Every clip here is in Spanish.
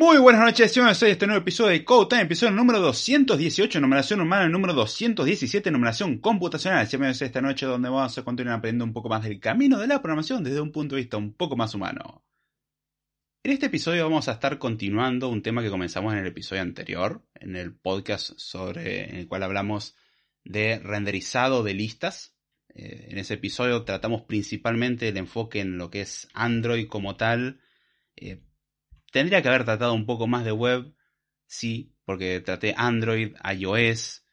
Muy buenas noches, señores. Soy este nuevo episodio de Code Time, episodio número 218, numeración humana, número 217, numeración computacional. Señores, esta noche donde vamos a continuar aprendiendo un poco más del camino de la programación desde un punto de vista un poco más humano. En este episodio vamos a estar continuando un tema que comenzamos en el episodio anterior, en el podcast sobre en el cual hablamos de renderizado de listas. Eh, en ese episodio tratamos principalmente el enfoque en lo que es Android como tal. Eh, Tendría que haber tratado un poco más de web, sí, porque traté Android, iOS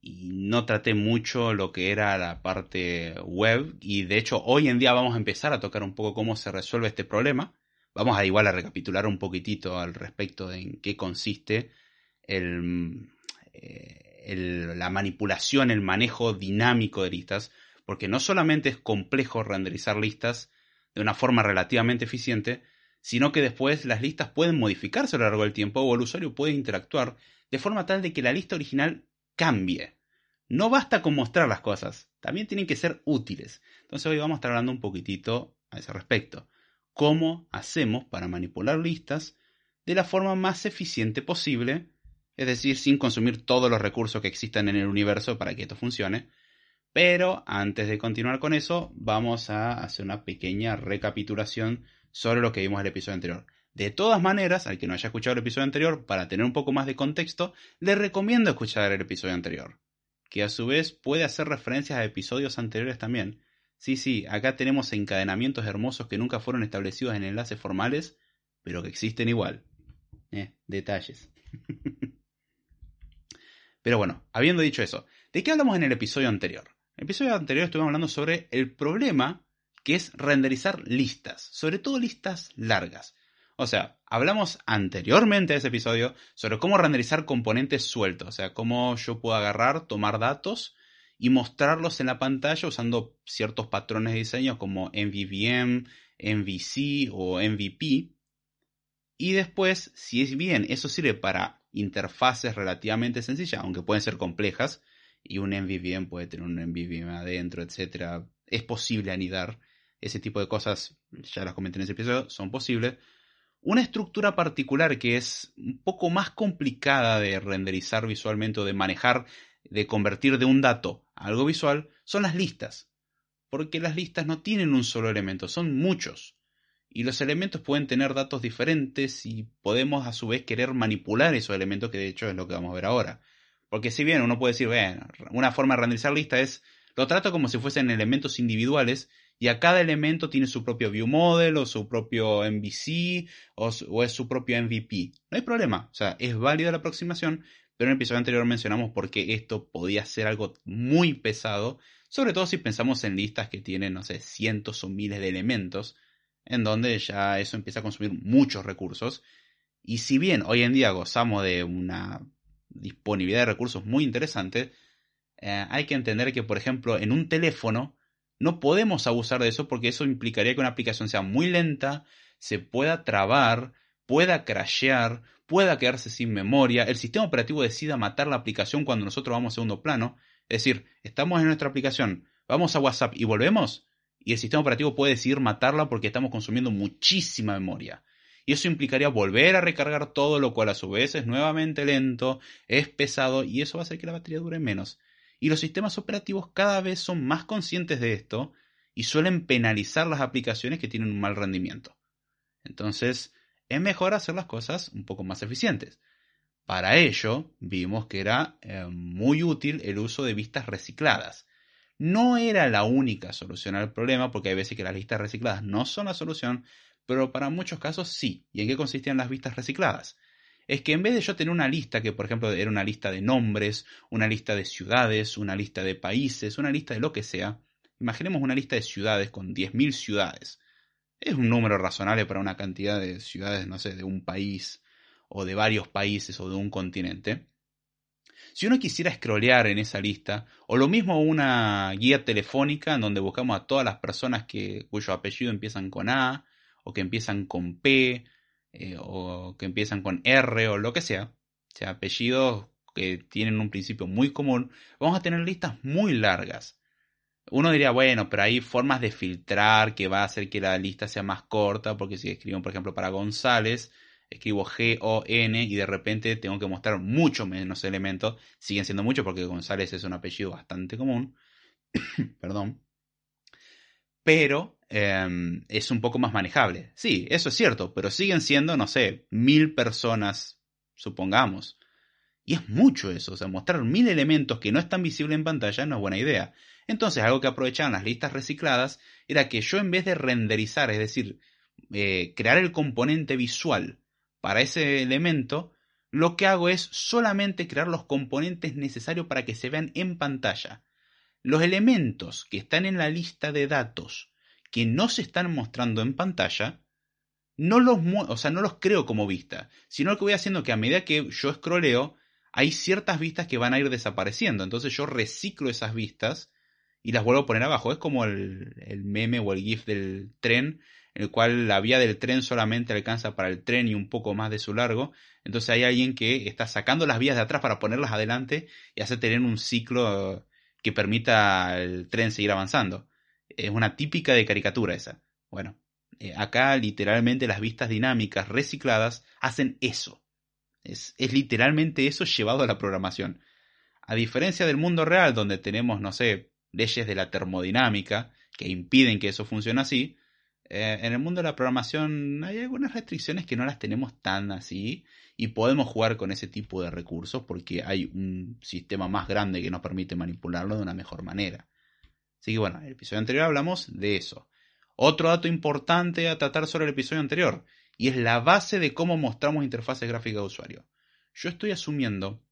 y no traté mucho lo que era la parte web y de hecho hoy en día vamos a empezar a tocar un poco cómo se resuelve este problema. Vamos a igual a recapitular un poquitito al respecto de en qué consiste eh, la manipulación, el manejo dinámico de listas, porque no solamente es complejo renderizar listas de una forma relativamente eficiente, sino que después las listas pueden modificarse a lo largo del tiempo o el usuario puede interactuar de forma tal de que la lista original cambie. No basta con mostrar las cosas, también tienen que ser útiles. Entonces hoy vamos a estar hablando un poquitito a ese respecto. ¿Cómo hacemos para manipular listas de la forma más eficiente posible? Es decir, sin consumir todos los recursos que existan en el universo para que esto funcione. Pero antes de continuar con eso, vamos a hacer una pequeña recapitulación sobre lo que vimos en el episodio anterior. De todas maneras, al que no haya escuchado el episodio anterior, para tener un poco más de contexto, le recomiendo escuchar el episodio anterior, que a su vez puede hacer referencias a episodios anteriores también. Sí, sí, acá tenemos encadenamientos hermosos que nunca fueron establecidos en enlaces formales, pero que existen igual. Eh, detalles. pero bueno, habiendo dicho eso, ¿de qué hablamos en el episodio anterior? En el episodio anterior estuvimos hablando sobre el problema que es renderizar listas, sobre todo listas largas. O sea, hablamos anteriormente de ese episodio sobre cómo renderizar componentes sueltos, o sea, cómo yo puedo agarrar, tomar datos y mostrarlos en la pantalla usando ciertos patrones de diseño como MVVM, MVC o MVP. Y después, si es bien, eso sirve para interfaces relativamente sencillas, aunque pueden ser complejas, y un MVVM puede tener un MVVM adentro, etc. Es posible anidar ese tipo de cosas, ya las comenté en ese episodio, son posibles. Una estructura particular que es un poco más complicada de renderizar visualmente o de manejar, de convertir de un dato a algo visual, son las listas. Porque las listas no tienen un solo elemento, son muchos. Y los elementos pueden tener datos diferentes y podemos a su vez querer manipular esos elementos, que de hecho es lo que vamos a ver ahora. Porque si bien uno puede decir, una forma de renderizar lista es, lo trato como si fuesen elementos individuales y a cada elemento tiene su propio view model o su propio MVC o, es su propio MVP. No hay problema, o sea, es válida la aproximación, pero en el episodio anterior mencionamos por qué esto podía ser algo muy pesado, sobre todo si pensamos en listas que tienen, no sé, cientos o miles de elementos, en donde ya eso empieza a consumir muchos recursos. Y si bien hoy en día gozamos de una disponibilidad de recursos muy interesante, eh, hay que entender que, por ejemplo, en un teléfono, no podemos abusar de eso porque eso implicaría que una aplicación sea muy lenta, se pueda trabar, pueda crashear, pueda quedarse sin memoria, el sistema operativo decida matar la aplicación cuando nosotros vamos a segundo plano. Es decir, estamos en nuestra aplicación, vamos a WhatsApp y volvemos, y el sistema operativo puede decidir matarla porque estamos consumiendo muchísima memoria. Y eso implicaría volver a recargar todo, lo cual a su vez es nuevamente lento, es pesado y eso va a hacer que la batería dure menos. Y los sistemas operativos cada vez son más conscientes de esto y suelen penalizar las aplicaciones que tienen un mal rendimiento. Entonces, es mejor hacer las cosas un poco más eficientes. Para ello, vimos que era eh, muy útil el uso de vistas recicladas. No era la única solución al problema, porque hay veces que las listas recicladas no son la solución, pero para muchos casos sí. ¿Y en qué consistían las vistas recicladas? Es que en vez de yo tener una lista que, por ejemplo, era una lista de nombres, una lista de ciudades, una lista de países, una lista de lo que sea, imaginemos una lista de ciudades con 10.000 ciudades. Es un número razonable para una cantidad de ciudades, no sé, de un país o de varios países o de un continente. Si uno quisiera scrollear en esa lista, o lo mismo una guía telefónica en donde buscamos a todas las personas que, cuyo apellido empiezan con A, o que empiezan con P, eh, o que empiezan con R o lo que sea, o sea, apellidos que tienen un principio muy común, vamos a tener listas muy largas. Uno diría, bueno, pero hay formas de filtrar que va a hacer que la lista sea más corta, porque si escriben, por ejemplo, para González, escribo G-O-N y de repente tengo que mostrar mucho menos elementos. Siguen siendo muchos porque González es un apellido bastante común. Perdón. Pero em, es un poco más manejable. Sí, eso es cierto, pero siguen siendo, no sé, mil personas, supongamos. Y es mucho eso, o sea, mostrar mil elementos que no están visibles en pantalla no es buena idea. Entonces, algo que aprovechaban las listas recicladas era que yo en vez de renderizar, es decir, eh, crear el componente visual para ese elemento, lo que hago es solamente crear los componentes necesarios para que se vean en pantalla. Los elementos que están en la lista de datos que no se están mostrando en pantalla, no los, o sea, no los creo como vista, sino que voy haciendo que a medida que yo scrolleo, hay ciertas vistas que van a ir desapareciendo. Entonces yo reciclo esas vistas y las vuelvo a poner abajo. Es como el, meme o el GIF del tren, en el cual la vía del tren solamente alcanza para el tren y un poco más de su largo. Entonces hay alguien que está sacando las vías de atrás para ponerlas adelante y hace tener un ciclo que permita al tren seguir avanzando. Es una típica de caricatura esa. Bueno, eh, acá literalmente las vistas dinámicas recicladas hacen eso. Es, es literalmente eso llevado a la programación. A diferencia del mundo real, donde tenemos, no sé, leyes de la termodinámica que impiden que eso funcione así, eh, en el mundo de la programación hay algunas restricciones que no las tenemos tan así y podemos jugar con ese tipo de recursos porque hay un sistema más grande que nos permite manipularlo de una mejor manera. Así que bueno, en el episodio anterior hablamos de eso. Otro dato importante a tratar sobre el episodio anterior, y es la base de cómo mostramos interfaces gráficas de usuario. Yo estoy asumiendo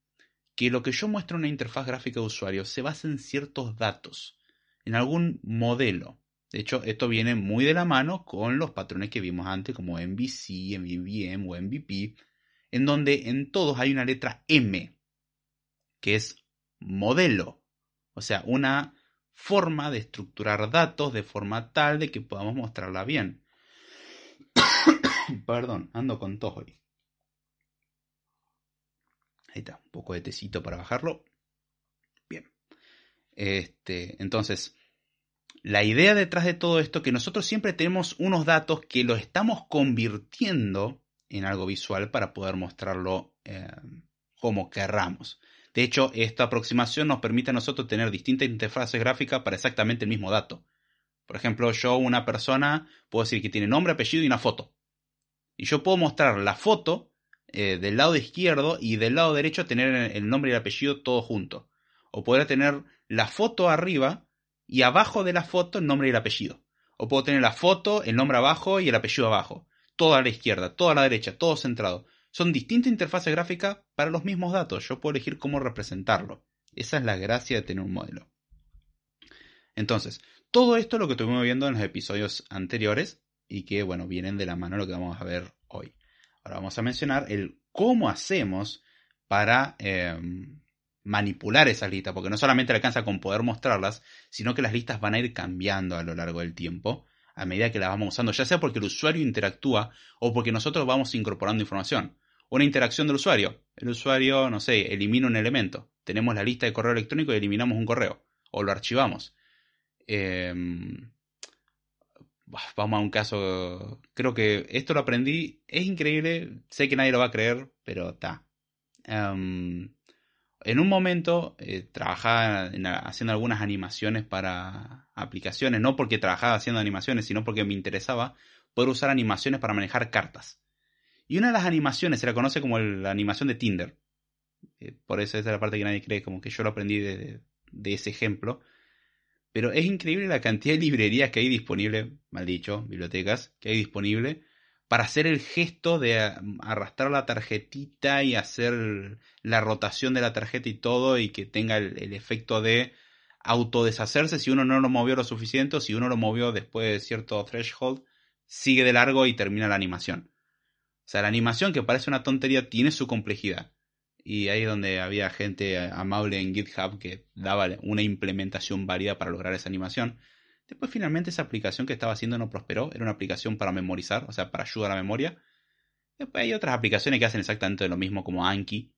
que lo que yo muestro en una interfaz gráfica de usuario se basa en ciertos datos, en algún modelo. De hecho, esto viene muy de la mano con los patrones que vimos antes, como MVC, MVVM o MVP, en donde en todos hay una letra M, que es modelo. O sea, una forma de estructurar datos de forma tal de que podamos mostrarla bien. Perdón, ando con tos hoy. Ahí está, un poco de tecito para bajarlo. Bien. Este, entonces, la idea detrás de todo esto es que nosotros siempre tenemos unos datos que los estamos convirtiendo en algo visual para poder mostrarlo eh, como querramos. De hecho, esta aproximación nos permite a nosotros tener distintas interfaces gráficas para exactamente el mismo dato. Por ejemplo, yo, una persona, puedo decir que tiene nombre, apellido y una foto. Y yo puedo mostrar la foto eh, del lado izquierdo y del lado derecho tener el nombre y el apellido todo junto. O poder tener la foto arriba y abajo de la foto el nombre y el apellido. O puedo tener la foto, el nombre abajo y el apellido abajo. Todo a la izquierda, todo a la derecha, todo centrado. Son distintas interfaces gráficas para los mismos datos. Yo puedo elegir cómo representarlo. Esa es la gracia de tener un modelo. Entonces, todo esto es lo que estuvimos viendo en los episodios anteriores y que, bueno, vienen de la mano lo que vamos a ver hoy. Ahora vamos a mencionar el cómo hacemos para em, manipular esas listas, porque no solamente alcanza con poder mostrarlas, sino que las listas van a ir cambiando a lo largo del tiempo a medida que las vamos usando, ya sea porque el usuario interactúa o porque nosotros vamos incorporando información. Una interacción del usuario. El usuario, no sé, elimina un elemento. Tenemos la lista de correo electrónico y eliminamos un correo o lo archivamos. Eh, vamos a un caso, creo que esto lo aprendí, es increíble, sé que nadie lo va a creer, pero está. Em, en un momento eh, trabajaba haciendo algunas animaciones para aplicaciones, no porque trabajaba haciendo animaciones, sino porque me interesaba poder usar animaciones para manejar cartas. Y una de las animaciones se la conoce como la animación de Tinder. Eh, por eso esa es la parte que nadie cree, como que yo lo aprendí de ese ejemplo pero es increíble la cantidad de librerías que hay disponible, mal dicho, bibliotecas, que hay disponible para hacer el gesto de arrastrar la tarjetita y hacer la rotación de la tarjeta y todo y que tenga el, efecto de autodeshacerse si uno no lo movió lo suficiente o si uno lo movió después de cierto threshold, sigue de largo y termina la animación. O sea, la animación que parece una tontería tiene su complejidad y ahí es donde había gente amable en GitHub que daba una implementación válida para lograr esa animación. Después finalmente esa aplicación que estaba haciendo no prosperó, era una aplicación para memorizar, o sea, para ayudar a la memoria. Después hay otras aplicaciones que hacen exactamente lo mismo como Anki.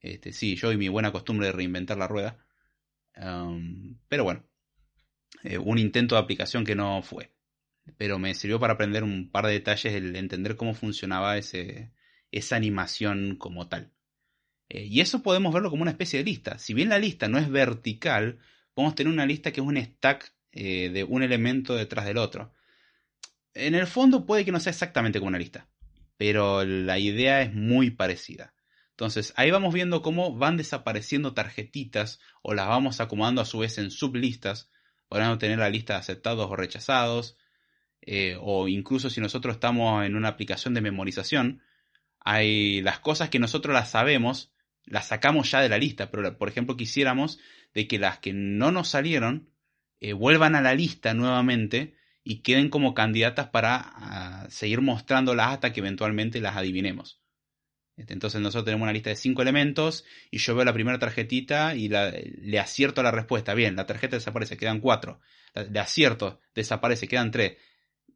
Este, sí, yo y mi buena costumbre de reinventar la rueda. Um, pero bueno, eh, un intento de aplicación que no fue. Pero me sirvió para aprender un par de detalles, el entender cómo funcionaba ese, esa animación como tal. Eh, y eso podemos verlo como una especie de lista. Si bien la lista no es vertical, podemos tener una lista que es un stack eh, de un elemento detrás del otro. En el fondo puede que no sea exactamente como una lista, pero la idea es muy parecida. Entonces ahí vamos viendo cómo van desapareciendo tarjetitas o las vamos acomodando a su vez en sublistas, podemos tener la lista de aceptados o rechazados, eh, o incluso si nosotros estamos en una aplicación de memorización, hay las cosas que nosotros las sabemos, las sacamos ya de la lista, pero por ejemplo quisiéramos de que las que no nos salieron eh, vuelvan a la lista nuevamente y queden como candidatas para ah, seguir mostrándolas hasta que eventualmente las adivinemos. Este, entonces nosotros tenemos una lista de cinco elementos y yo veo la primera tarjetita y le acierto la respuesta. Bien, la tarjeta desaparece, quedan cuatro. Le acierto, desaparece, quedan tres.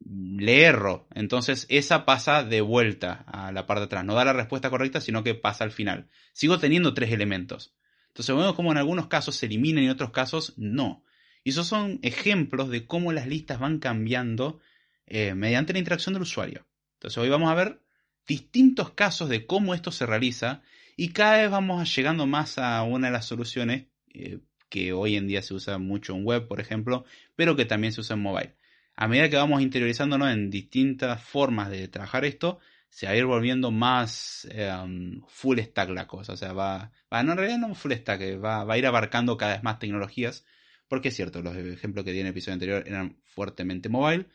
Le erro, entonces esa pasa de vuelta a la parte de atrás. No da la respuesta correcta, sino que pasa al final. Sigo teniendo tres elementos. Entonces vemos como en algunos casos se eliminan y en otros casos no. Y esos son ejemplos de cómo las listas van cambiando eh, mediante la interacción del usuario. Entonces hoy vamos a ver distintos casos de cómo esto se realiza y cada vez vamos llegando más a una de las soluciones eh, que hoy en día se usa mucho en web, por ejemplo, pero que también se usa en mobile. A medida que vamos interiorizándonos en distintas formas de trabajar esto, se va a ir volviendo más em, full stack la cosa. O sea, va, va en realidad no full stack, eh, va, va a ir abarcando cada vez más tecnologías. Porque es cierto, los ejemplos que di en el episodio anterior eran fuertemente mobile,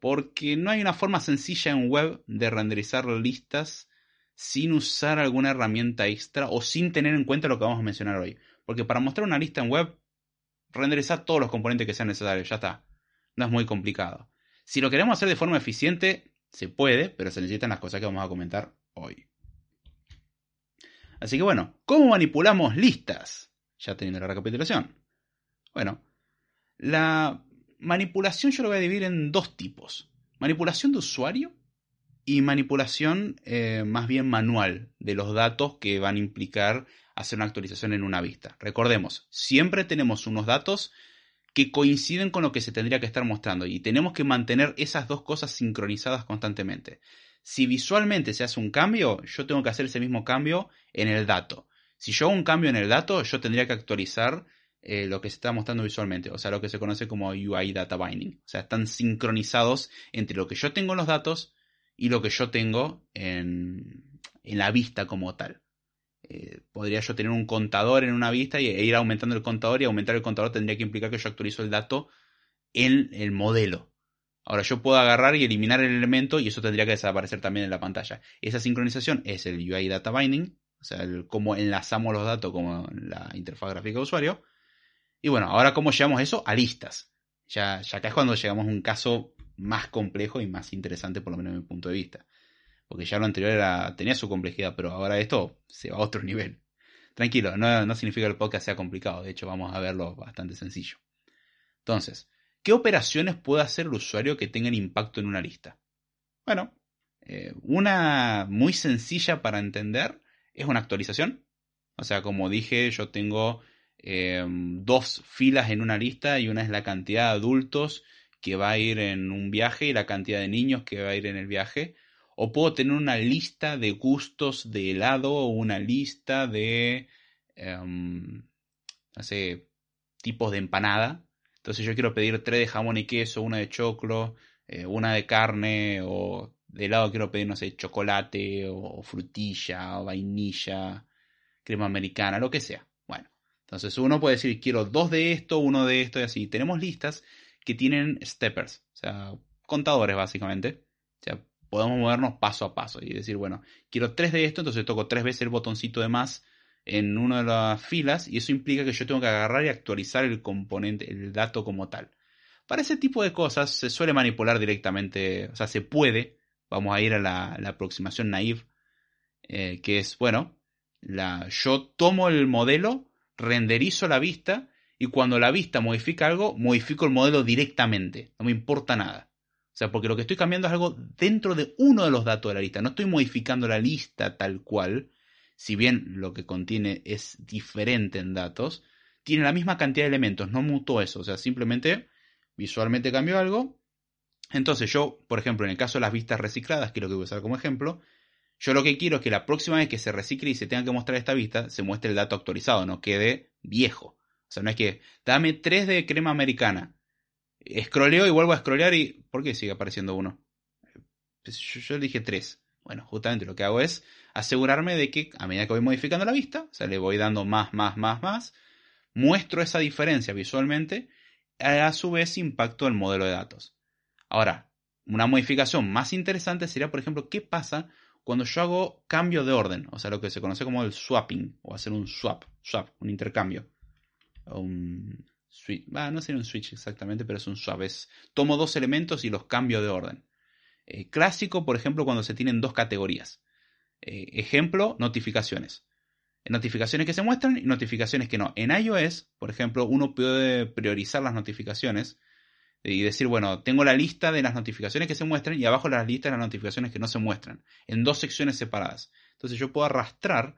porque no hay una forma sencilla en web de renderizar listas sin usar alguna herramienta extra o sin tener en cuenta lo que vamos a mencionar hoy. Porque para mostrar una lista en web, renderizar todos los componentes que sean necesarios, ya está. No es muy complicado. Si lo queremos hacer de forma eficiente, se puede, pero se necesitan las cosas que vamos a comentar hoy. Así que bueno, ¿cómo manipulamos listas? Ya teniendo la recapitulación. Bueno, la manipulación yo lo voy a dividir en dos tipos. Manipulación de usuario y manipulación eh, más bien manual de los datos que van a implicar hacer una actualización en una vista. Recordemos, siempre tenemos unos datos que coinciden con lo que se tendría que estar mostrando y tenemos que mantener esas dos cosas sincronizadas constantemente. Si visualmente se hace un cambio, yo tengo que hacer ese mismo cambio en el dato. Si yo hago un cambio en el dato, yo tendría que actualizar eh, lo que se está mostrando visualmente, o sea, lo que se conoce como UI Data Binding. O sea, están sincronizados entre lo que yo tengo en los datos y lo que yo tengo en, la vista como tal. Eh, podría yo tener un contador en una vista y, e ir aumentando el contador y aumentar el contador tendría que implicar que yo actualizo el dato en el modelo. Ahora yo puedo agarrar y eliminar el elemento y eso tendría que desaparecer también en la pantalla. Esa sincronización es el UI Data Binding, o sea, el, cómo enlazamos los datos como la interfaz gráfica de usuario. Y bueno, ahora cómo llevamos eso a listas. Ya, ya acá es cuando llegamos a un caso más complejo y más interesante, por lo menos desde mi punto de vista. Porque ya lo anterior era, tenía su complejidad, pero ahora esto se va a otro nivel. Tranquilo, no, no significa que el podcast sea complicado, de hecho vamos a verlo bastante sencillo. Entonces, ¿qué operaciones puede hacer el usuario que tengan impacto en una lista? Bueno, eh, una muy sencilla para entender es una actualización. O sea, como dije, yo tengo Em, dos filas en una lista y una es la cantidad de adultos que va a ir en un viaje y la cantidad de niños que va a ir en el viaje. O puedo tener una lista de gustos de helado o una lista de, um, no sé, tipos de empanada. Entonces yo quiero pedir tres de jamón y queso, una de choclo, eh, una de carne o de helado quiero pedir, no sé, chocolate o frutilla o vainilla, crema americana, lo que sea. Entonces uno puede decir, quiero dos de esto, uno de esto y así. Tenemos listas que tienen steppers, o sea, contadores básicamente. O sea, podemos movernos paso a paso y decir, bueno, quiero tres de esto, entonces toco tres veces el botoncito de más en una de las filas y eso implica que yo tengo que agarrar y actualizar el componente, el dato como tal. Para ese tipo de cosas se suele manipular directamente, o sea, se puede, vamos a ir a la, aproximación naive, eh, que es, bueno, la, yo tomo el modelo, renderizo la vista y cuando la vista modifica algo, modifico el modelo directamente. No me importa nada. O sea, porque lo que estoy cambiando es algo dentro de uno de los datos de la lista. No estoy modificando la lista tal cual. Si bien lo que contiene es diferente en datos, tiene la misma cantidad de elementos. No muto eso. O sea, simplemente visualmente cambio algo. Entonces yo, por ejemplo, en el caso de las vistas recicladas, que es lo que voy a usar como ejemplo, Yo lo que quiero es que la próxima vez que se recicle y se tenga que mostrar esta vista, se muestre el dato actualizado, no quede viejo. O sea, no es que dame 3 de crema americana. Escroleo y vuelvo a scrollear y. ¿Por qué sigue apareciendo uno? Pues yo, yo dije 3. Bueno, justamente lo que hago es asegurarme de que a medida que voy modificando la vista, o sea, le voy dando más, más, más, más, muestro esa diferencia visualmente, a su vez impacto el modelo de datos. Ahora, una modificación más interesante sería, por ejemplo, qué pasa cuando yo hago cambio de orden, o sea, lo que se conoce como el swapping, o hacer un swap, swap, un intercambio. Un switch, no sería un switch exactamente, pero es un swap. Es, tomo dos elementos y los cambio de orden. Eh, clásico, por ejemplo, cuando se tienen dos categorías. Eh, ejemplo, notificaciones. Notificaciones que se muestran y notificaciones que no. En iOS, por ejemplo, uno puede priorizar las notificaciones y decir, bueno, tengo la lista de las notificaciones que se muestran y abajo la lista de las notificaciones que no se muestran, en dos secciones separadas. Entonces yo puedo arrastrar,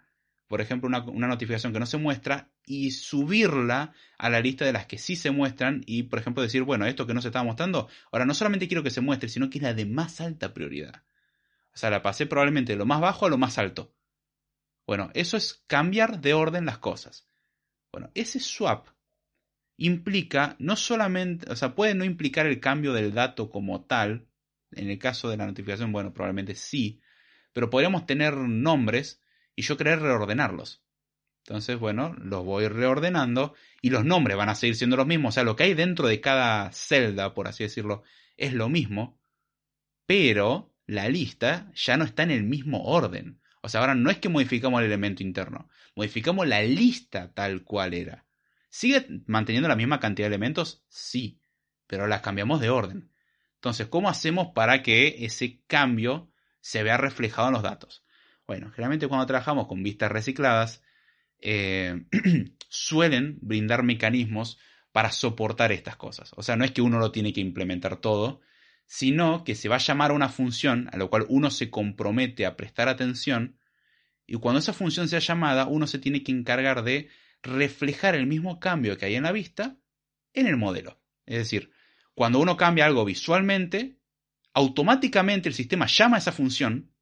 por ejemplo, una, una, notificación que no se muestra y subirla a la lista de las que sí se muestran y, por ejemplo, decir, bueno, esto que no se estaba mostrando, ahora no solamente quiero que se muestre, sino que es la de más alta prioridad. O sea, la pasé probablemente de lo más bajo a lo más alto. Bueno, eso es cambiar de orden las cosas. Bueno, ese swap implica no solamente, o sea, puede no implicar el cambio del dato como tal. En el caso de la notificación, bueno, probablemente sí. Pero podríamos tener nombres y yo querer reordenarlos. Entonces, bueno, los voy reordenando y los nombres van a seguir siendo los mismos. O sea, lo que hay dentro de cada celda, por así decirlo, es lo mismo. Pero la lista ya no está en el mismo orden. O sea, ahora no es que modificamos el elemento interno, modificamos la lista tal cual era. ¿Sigue manteniendo la misma cantidad de elementos? Sí, pero las cambiamos de orden. Entonces, ¿cómo hacemos para que ese cambio se vea reflejado en los datos? Bueno, generalmente cuando trabajamos con vistas recicladas, eh, suelen brindar mecanismos para soportar estas cosas. O sea, no es que uno lo tiene que implementar todo, sino que se va a llamar a una función a la cual uno se compromete a prestar atención y cuando esa función sea llamada, uno se tiene que encargar de reflejar el mismo cambio que hay en la vista en el modelo. Es decir, cuando uno cambia algo visualmente, automáticamente el sistema llama a esa función,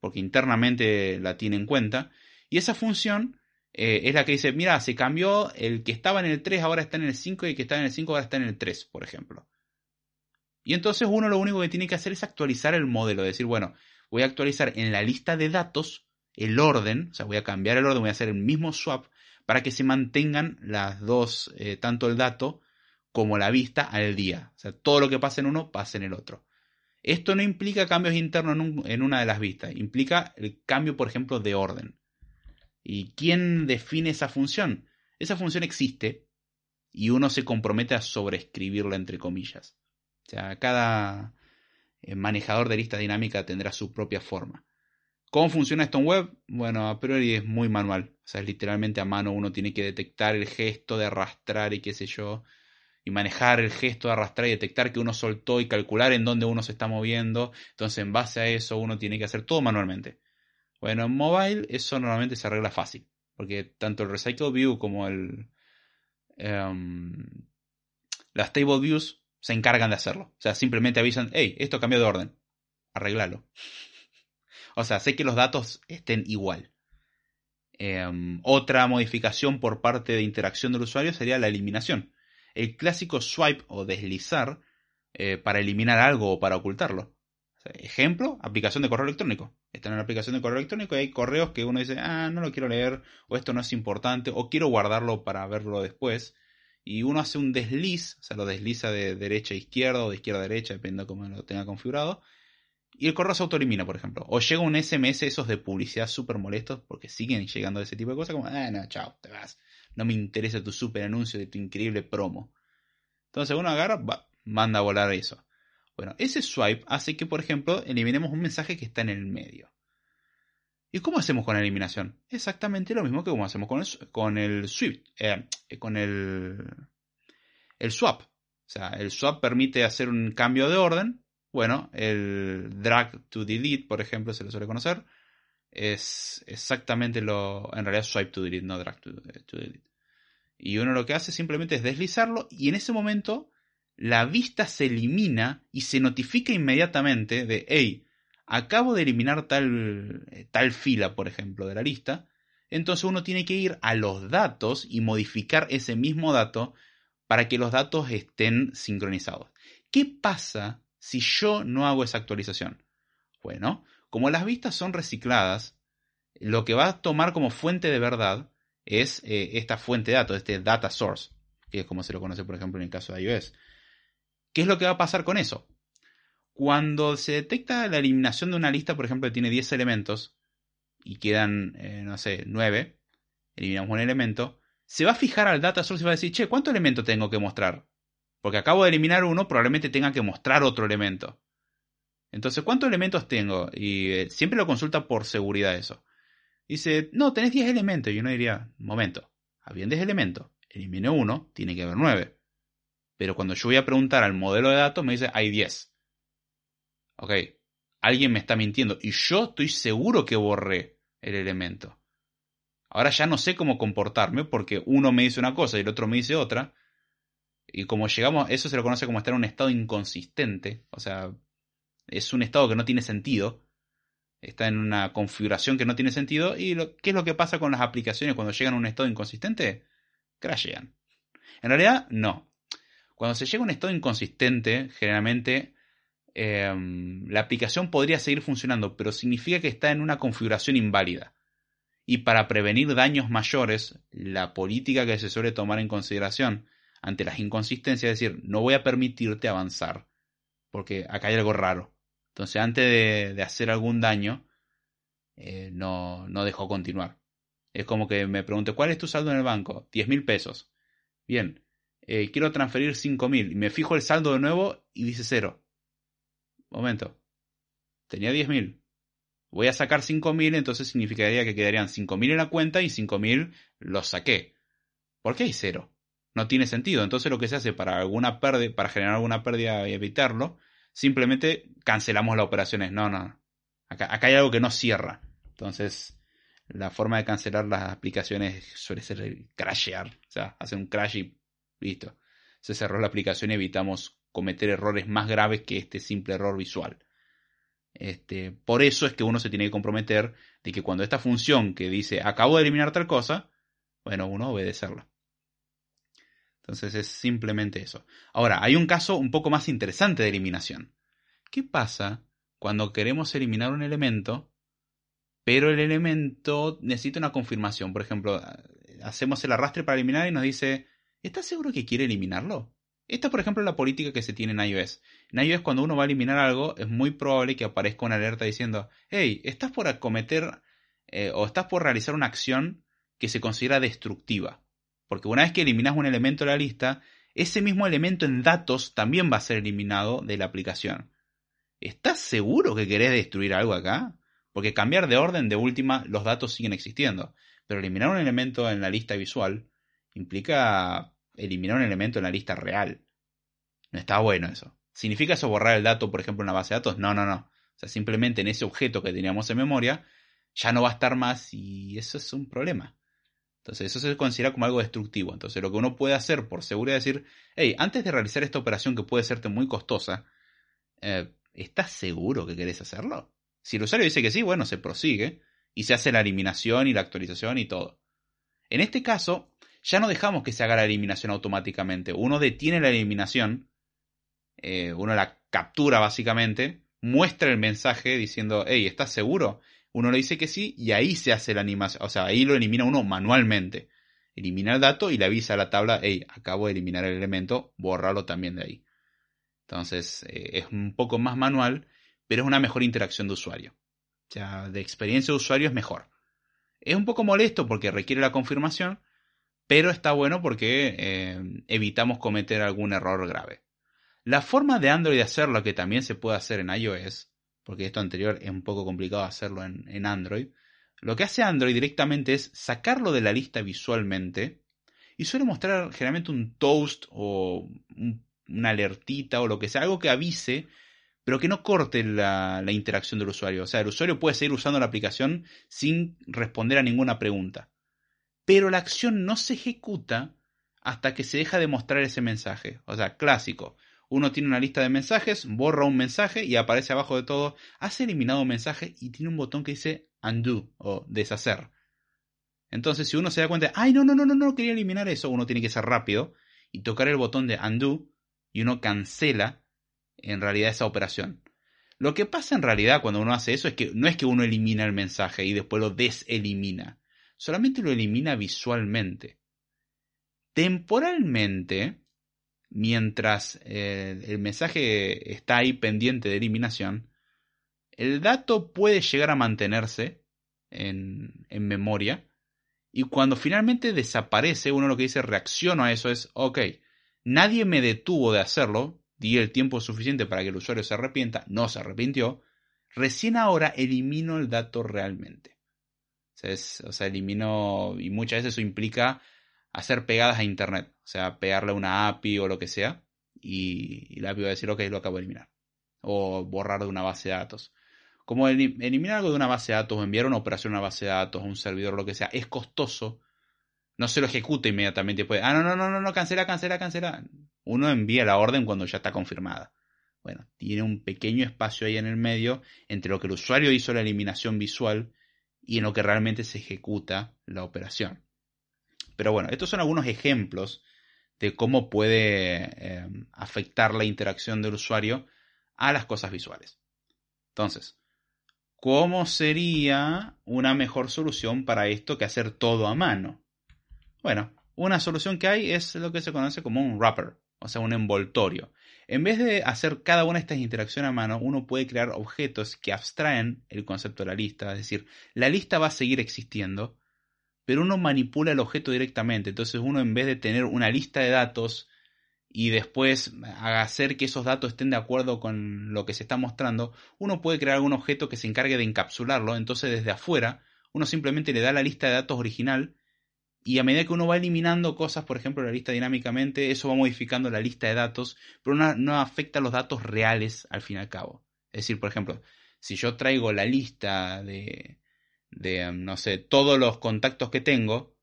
porque internamente la tiene en cuenta, y esa función eh, es la que dice, mira, se cambió, el que estaba en el 3 ahora está en el 5 y el que estaba en el 5 ahora está en el 3, por ejemplo. Y entonces uno lo único que tiene que hacer es actualizar el modelo, decir, bueno, voy a actualizar en la lista de datos el orden, o sea, voy a cambiar el orden, voy a hacer el mismo swap para que se mantengan las dos, eh, tanto el dato como la vista al día. O sea, todo lo que pasa en uno pasa en el otro. Esto no implica cambios internos en, en una de las vistas, implica el cambio, por ejemplo, de orden. ¿Y quién define esa función? Esa función existe y uno se compromete a sobreescribirla entre comillas. O sea, cada eh, manejador de lista dinámica tendrá su propia forma. ¿Cómo funciona esto en web? Bueno, a priori es muy manual. O sea, es literalmente a mano uno tiene que detectar el gesto de arrastrar y qué sé yo. Y manejar el gesto de arrastrar y detectar que uno soltó y calcular en dónde uno se está moviendo. Entonces, en base a eso, uno tiene que hacer todo manualmente. Bueno, en mobile eso normalmente se arregla fácil. Porque tanto el Recycle View como el... Um, las Table Views se encargan de hacerlo. O sea, simplemente avisan, hey, esto cambió de orden. Arreglalo. O sea, sé que los datos estén igual. Em, otra modificación por parte de interacción del usuario sería la eliminación. El clásico swipe o deslizar eh, para eliminar algo o para ocultarlo. ejemplo, aplicación de correo electrónico. Está en la aplicación de correo electrónico y hay correos que uno dice, ah, no lo quiero leer, o esto no es importante, o quiero guardarlo para verlo después y uno hace un desliz, o sea, lo desliza de derecha a izquierda o de izquierda a derecha, dependiendo de cómo lo tenga configurado, y el correo se autoelimina, por ejemplo. O llega un SMS esos de publicidad súper molestos, porque siguen llegando ese tipo de cosas, como, ah, no, chao, te vas. No me interesa tu súper anuncio de tu increíble promo. Entonces uno agarra, va, manda a volar eso. Bueno, ese swipe hace que, por ejemplo, eliminemos un mensaje que está en el medio. ¿Y cómo hacemos con la eliminación? Exactamente lo mismo que como hacemos con el, con el swift, eh, con el, el swap. O sea, el swap permite hacer un cambio de orden. Bueno, el drag to delete, por ejemplo, se lo suele conocer. Es exactamente lo. En realidad, swipe to delete, no drag to, to delete. Y uno lo que hace simplemente es deslizarlo y en ese momento la vista se elimina y se notifica inmediatamente de, hey, acabo de eliminar tal, eh, tal fila, por ejemplo, de la lista, entonces uno tiene que ir a los datos y modificar ese mismo dato para que los datos estén sincronizados. ¿Qué pasa si yo no hago esa actualización? Bueno, como las vistas son recicladas, lo que va a tomar como fuente de verdad es eh, esta fuente de datos, este data source, que es como se lo conoce, por ejemplo, en el caso de iOS. ¿Qué es lo que va a pasar con eso? Cuando se detecta la eliminación de una lista, por ejemplo, que tiene 10 elementos y quedan, eh, no sé, 9, eliminamos un elemento, se va a fijar al data source y va a decir, che, ¿cuántos elementos tengo que mostrar? Porque acabo de eliminar uno, probablemente tenga que mostrar otro elemento. Entonces, ¿cuántos elementos tengo? Y eh, siempre lo consulta por seguridad eso. Dice, no, tenés 10 elementos. Y uno diría, momento, habían 10 elementos, eliminé uno, tiene que haber 9. Pero cuando yo voy a preguntar al modelo de datos, me dice, hay 10. Ok, alguien me está mintiendo y yo estoy seguro que borré el elemento. Ahora ya no sé cómo comportarme porque uno me dice una cosa y el otro me dice otra. Y como llegamos, eso se lo conoce como estar en un estado inconsistente. O sea, es un estado que no tiene sentido. Está en una configuración que no tiene sentido. ¿Y lo, qué es lo que pasa con las aplicaciones cuando llegan a un estado inconsistente? Crashean. En realidad, no. Cuando se llega a un estado inconsistente, generalmente Em, la aplicación podría seguir funcionando, pero significa que está en una configuración inválida. Y para prevenir daños mayores, la política que se suele tomar en consideración ante las inconsistencias es decir, no voy a permitirte avanzar, porque acá hay algo raro. Entonces, antes de, hacer algún daño, eh, no, no dejo continuar. Es como que me pregunte, ¿cuál es tu saldo en el banco? 10 mil pesos. Bien, eh, quiero transferir 5 mil. Y me fijo el saldo de nuevo y dice cero. Momento. Tenía 10.000. Voy a sacar 5.000, entonces significaría que quedarían 5.000 en la cuenta y 5.000 los saqué. ¿Por qué hay cero? No tiene sentido. Entonces lo que se hace para alguna para generar alguna pérdida y evitarlo, simplemente cancelamos las operaciones. No, no. Acá, acá hay algo que no cierra. Entonces, la forma de cancelar las aplicaciones suele ser crashear. O sea, hacer un crash y listo. Se cerró la aplicación y evitamos cometer errores más graves que este simple error visual. Este, por eso es que uno se tiene que comprometer de que cuando esta función que dice acabo de eliminar tal cosa, bueno, uno obedecerla. Entonces es simplemente eso. Ahora, hay un caso un poco más interesante de eliminación. ¿Qué pasa cuando queremos eliminar un elemento, pero el elemento necesita una confirmación? Por ejemplo, hacemos el arrastre para eliminar y nos dice, ¿estás seguro que quiere eliminarlo? Esta, por ejemplo, es la política que se tiene en iOS. En iOS, cuando uno va a eliminar algo, es muy probable que aparezca una alerta diciendo, hey, estás por acometer eh, o estás por realizar una acción que se considera destructiva. Porque una vez que eliminas un elemento de la lista, ese mismo elemento en datos también va a ser eliminado de la aplicación. ¿Estás seguro que querés destruir algo acá? Porque cambiar de orden de última, los datos siguen existiendo. Pero eliminar un elemento en la lista visual implica eliminar un elemento en la lista real. No está bueno eso. ¿Significa eso borrar el dato, por ejemplo, en una base de datos? No, no, no. O sea, simplemente en ese objeto que teníamos en memoria ya no va a estar más y eso es un problema. Entonces, eso se considera como algo destructivo. Entonces, lo que uno puede hacer por seguridad es decir, hey, antes de realizar esta operación que puede serte muy costosa, eh, ¿estás seguro que querés hacerlo? Si el usuario dice que sí, bueno, se prosigue y se hace la eliminación y la actualización y todo. En este caso, ya no dejamos que se haga la eliminación automáticamente. Uno detiene la eliminación, eh, uno la captura básicamente, muestra el mensaje diciendo, hey, ¿estás seguro? Uno le dice que sí y ahí se hace la animación, o sea, ahí lo elimina uno manualmente. Elimina el dato y le avisa a la tabla, hey, acabo de eliminar el elemento, borrarlo también de ahí. Entonces, eh, es un poco más manual, pero es una mejor interacción de usuario. O sea, de experiencia de usuario es mejor. Es un poco molesto porque requiere la confirmación, pero está bueno porque eh, evitamos cometer algún error grave. La forma de Android de hacerlo, que también se puede hacer en iOS, porque esto anterior es un poco complicado hacerlo en, Android, lo que hace Android directamente es sacarlo de la lista visualmente y suele mostrar generalmente un toast o una alertita o lo que sea, algo que avise, pero que no corte la, la interacción del usuario. O sea, el usuario puede seguir usando la aplicación sin responder a ninguna pregunta pero la acción no se ejecuta hasta que se deja de mostrar ese mensaje. O sea, clásico. Uno tiene una lista de mensajes, borra un mensaje y aparece abajo de todo, has eliminado un mensaje y tiene un botón que dice undo o deshacer. Entonces, si uno se da cuenta, ay, no, no, no, no, no quería eliminar eso, uno tiene que ser rápido y tocar el botón de undo y uno cancela en realidad esa operación. Lo que pasa en realidad cuando uno hace eso es que no es que uno elimina el mensaje y después lo deselimina, solamente lo elimina visualmente. Temporalmente, mientras eh, el mensaje está ahí pendiente de eliminación, el dato puede llegar a mantenerse en, en memoria y cuando finalmente desaparece, uno lo que dice reacciono a eso es, ok, nadie me detuvo de hacerlo, di el tiempo suficiente para que el usuario se arrepienta, no se arrepintió, recién ahora elimino el dato realmente. O sea, elimino, y muchas veces eso implica hacer pegadas a Internet, o sea, pegarle una API o lo que sea, y, la API va a decir, ok, lo acabo de eliminar, o borrar de una base de datos. Como eliminar algo de una base de datos, o enviar una operación a una base de datos, a un servidor, lo que sea, es costoso, no se lo ejecuta inmediatamente. Ah, no, no, no, no, no, cancela, cancela, cancela. Uno envía la orden cuando ya está confirmada. Bueno, tiene un pequeño espacio ahí en el medio entre lo que el usuario hizo la eliminación visual y en lo que realmente se ejecuta la operación. Pero bueno, estos son algunos ejemplos de cómo puede eh, afectar la interacción del usuario a las cosas visuales. Entonces, ¿cómo sería una mejor solución para esto que hacer todo a mano? Bueno, una solución que hay es lo que se conoce como un wrapper, o sea, un envoltorio. En vez de hacer cada una de estas interacciones a mano, uno puede crear objetos que abstraen el concepto de la lista. Es decir, la lista va a seguir existiendo, pero uno manipula el objeto directamente. Entonces uno en vez de tener una lista de datos y después hacer que esos datos estén de acuerdo con lo que se está mostrando, uno puede crear algún objeto que se encargue de encapsularlo. Entonces desde afuera, uno simplemente le da la lista de datos original y a medida que uno va eliminando cosas, por ejemplo, la lista dinámicamente, eso va modificando la lista de datos, pero no, afecta los datos reales al fin y al cabo. Es decir, por ejemplo, si yo traigo la lista de, de no sé, todos los contactos que tengo,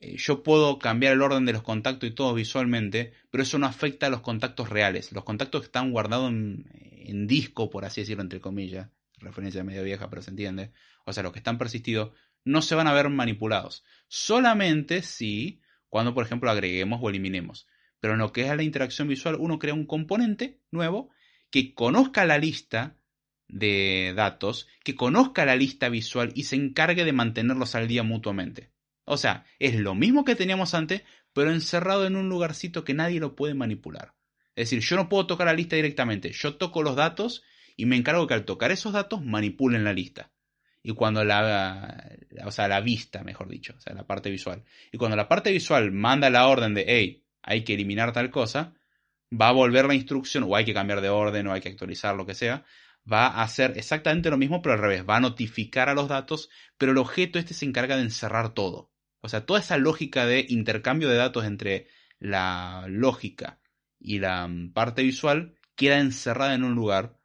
eh, yo puedo cambiar el orden de los contactos y todo visualmente, pero eso no afecta a los contactos reales. Los contactos que están guardados en, en disco, por así decirlo, entre comillas, referencia medio vieja, pero se entiende. O sea, los que están persistidos no se van a ver manipulados. Solamente si, cuando por ejemplo agreguemos o eliminemos. Pero en lo que es la interacción visual, uno crea un componente nuevo que conozca la lista de datos, que conozca la lista visual y se encargue de mantenerlos al día mutuamente. O sea, es lo mismo que teníamos antes, pero encerrado en un lugarcito que nadie lo puede manipular. Es decir, yo no puedo tocar la lista directamente, yo toco los datos y me encargo que al tocar esos datos manipulen la lista y cuando la, o sea, la vista, mejor dicho, o sea, la parte visual. Y cuando la parte visual manda la orden de, hey, hay que eliminar tal cosa, va a volver la instrucción, o hay que cambiar de orden, o hay que actualizar, lo que sea, va a hacer exactamente lo mismo, pero al revés, va a notificar a los datos, pero el objeto este se encarga de encerrar todo. O sea, toda esa lógica de intercambio de datos entre la lógica y la mm, parte visual queda encerrada en un lugar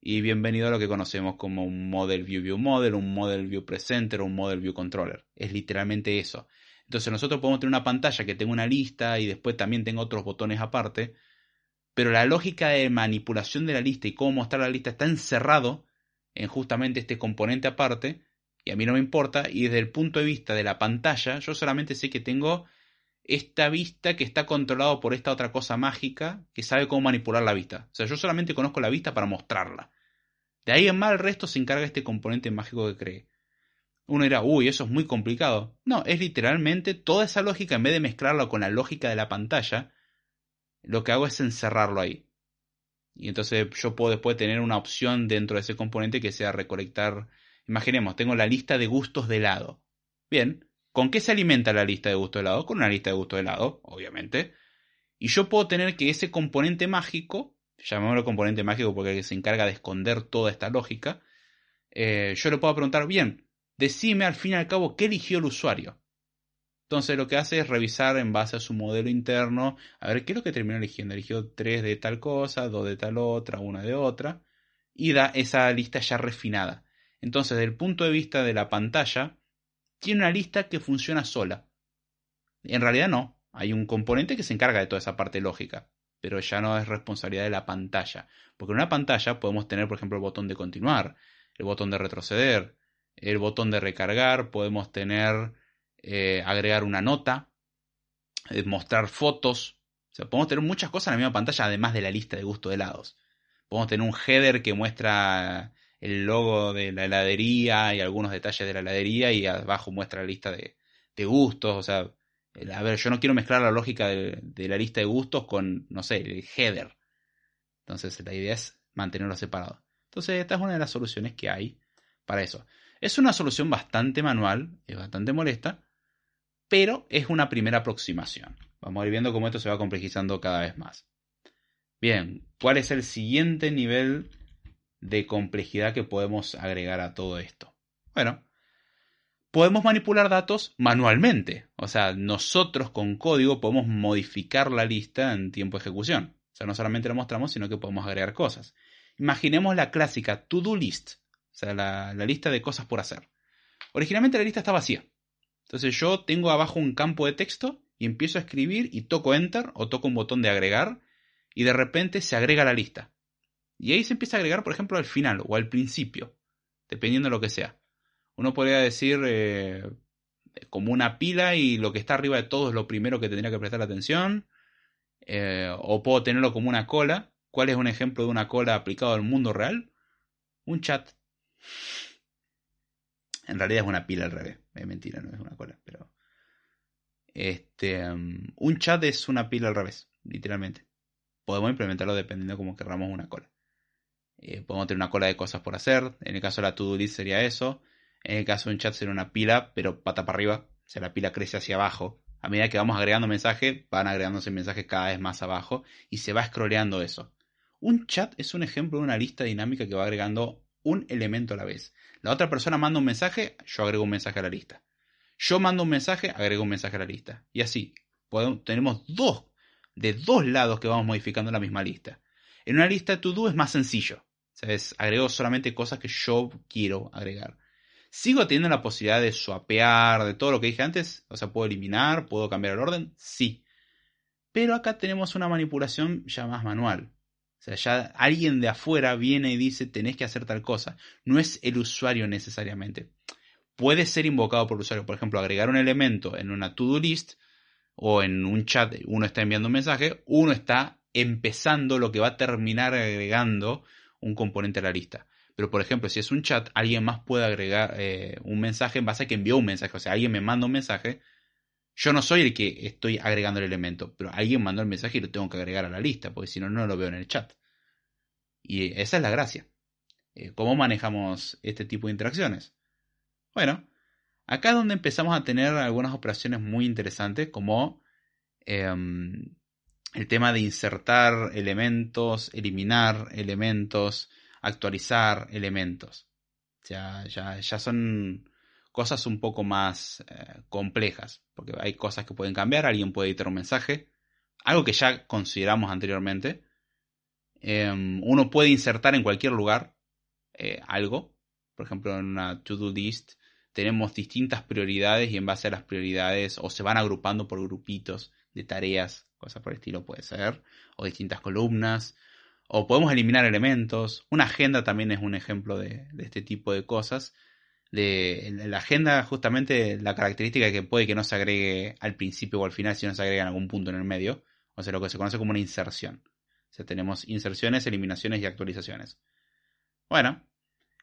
y bienvenido a lo que conocemos como un Model View View Model, un Model View Presenter un Model View Controller. Es literalmente eso. Entonces nosotros podemos tener una pantalla que tenga una lista y después también tenga otros botones aparte, pero la lógica de manipulación de la lista y cómo mostrar la lista está encerrado en justamente este componente aparte y a mí no me importa y desde el punto de vista de la pantalla yo solamente sé que tengo esta vista que está controlado por esta otra cosa mágica que sabe cómo manipular la vista. O sea, yo solamente conozco la vista para mostrarla. De ahí en más el resto se encarga este componente mágico que cree. Uno dirá, uy, eso es muy complicado. No, es literalmente toda esa lógica, en vez de mezclarlo con la lógica de la pantalla, lo que hago es encerrarlo ahí. Y entonces yo puedo después tener una opción dentro de ese componente que sea recolectar. Imaginemos, tengo la lista de gustos de helado. Bien, ¿Con qué se alimenta la lista de gusto de helado? Con una lista de gusto de helado, obviamente. Y yo puedo tener que ese componente mágico, llamémoslo componente mágico porque se encarga de esconder toda esta lógica, eh, yo le puedo preguntar, bien, decime al fin y al cabo qué eligió el usuario. Entonces lo que hace es revisar en base a su modelo interno, a ver qué es lo que terminó eligiendo. Eligió tres de tal cosa, dos de tal otra, una de otra, y da esa lista ya refinada. Entonces, desde el punto de vista de la pantalla, tiene una lista que funciona sola. En realidad no, hay un componente que se encarga de toda esa parte lógica. pero ya no es responsabilidad de la pantalla. Porque en una pantalla podemos tener, por ejemplo, el botón de continuar, el botón de retroceder, el botón de recargar, podemos tener, eh, agregar una nota, eh, mostrar fotos. O sea, podemos tener muchas cosas en la misma pantalla, además de la lista de gusto de helados. Podemos tener un header que muestra el logo de la heladería y algunos detalles de la heladería y abajo muestra la lista de, gustos. O sea, a ver, yo no quiero mezclar la lógica de, de, la lista de gustos con, no sé, el header. Entonces la idea es mantenerlo separado. Entonces esta es una de las soluciones que hay para eso. Es una solución bastante manual, es bastante molesta, pero es una primera aproximación. Vamos a ir viendo cómo esto se va complejizando cada vez más. Bien, ¿cuál es el siguiente nivel de complejidad que podemos agregar a todo esto? Bueno, podemos manipular datos manualmente. O sea, nosotros con código podemos modificar la lista en tiempo de ejecución. O sea, no solamente lo mostramos, sino que podemos agregar cosas. Imaginemos la clásica to-do list, o sea, la, la lista de cosas por hacer. Originalmente la lista está vacía. Entonces yo tengo abajo un campo de texto y empiezo a escribir y toco enter o toco un botón de agregar y de repente se agrega la lista. Y ahí se empieza a agregar, por ejemplo, al final o al principio, dependiendo de lo que sea. Uno podría decir eh, como una pila y lo que está arriba de todo es lo primero que tendría que prestar atención. Eh, o puedo tenerlo como una cola. ¿Cuál es un ejemplo de una cola aplicado al mundo real? Un chat. En realidad es una pila al revés. Es mentira, no es una cola, pero. Este. Um, un chat es una pila al revés, literalmente. Podemos implementarlo dependiendo de cómo querramos una cola. Eh, podemos tener una cola de cosas por hacer. En el caso de la to-do list sería eso. En el caso de un chat sería una pila, pero pata para arriba. O sea, la pila crece hacia abajo. A medida que vamos agregando mensajes, van agregándose mensajes cada vez más abajo y se va scrolleando eso. Un chat es un ejemplo de una lista dinámica que va agregando un elemento a la vez. La otra persona manda un mensaje, yo agrego un mensaje a la lista. Yo mando un mensaje, agrego un mensaje a la lista. Y así, tenemos dos, de dos lados que vamos modificando la misma lista. En una lista to-do es más sencillo. ¿sabes? Agrego solamente cosas que yo quiero agregar. ¿Sigo teniendo la posibilidad de swapear, de todo lo que dije antes? O sea, ¿puedo eliminar? ¿Puedo cambiar el orden? Sí. Pero acá tenemos una manipulación ya más manual. Sea, ya alguien de afuera viene y dice tenés que hacer tal cosa. No es el usuario necesariamente. Puede ser invocado por el usuario. Por ejemplo, agregar un elemento en una to-do list o en un chat, uno está enviando un mensaje, uno está empezando lo que va a terminar agregando un componente a la lista. Pero, por ejemplo, si es un chat, alguien más puede agregar eh, un mensaje en base a que envió un mensaje. O sea, alguien me manda un mensaje. Yo no soy el que estoy agregando el elemento, pero alguien mandó el mensaje y lo tengo que agregar a la lista, porque si no, no lo veo en el chat. Y esa es la gracia. Eh, ¿Cómo manejamos este tipo de interacciones? Bueno, acá es donde empezamos a tener algunas operaciones muy interesantes, como em, el tema de insertar elementos, eliminar elementos, actualizar elementos. Ya, ya, ya son cosas un poco más eh, complejas, porque hay cosas que pueden cambiar, alguien puede editar un mensaje, algo que ya consideramos anteriormente. Em, uno puede insertar en cualquier lugar eh, algo, por ejemplo en una to-do list tenemos distintas prioridades y en base a las prioridades o se van agrupando por grupitos de tareas, cosas por el estilo puede ser, o distintas columnas, o podemos eliminar elementos. Una agenda también es un ejemplo de este tipo de cosas de la agenda justamente la característica que puede que no se agregue al principio o al final, sino se agrega en algún punto en el medio, o sea, lo que se conoce como una inserción. O sea, tenemos inserciones, eliminaciones y actualizaciones. Bueno,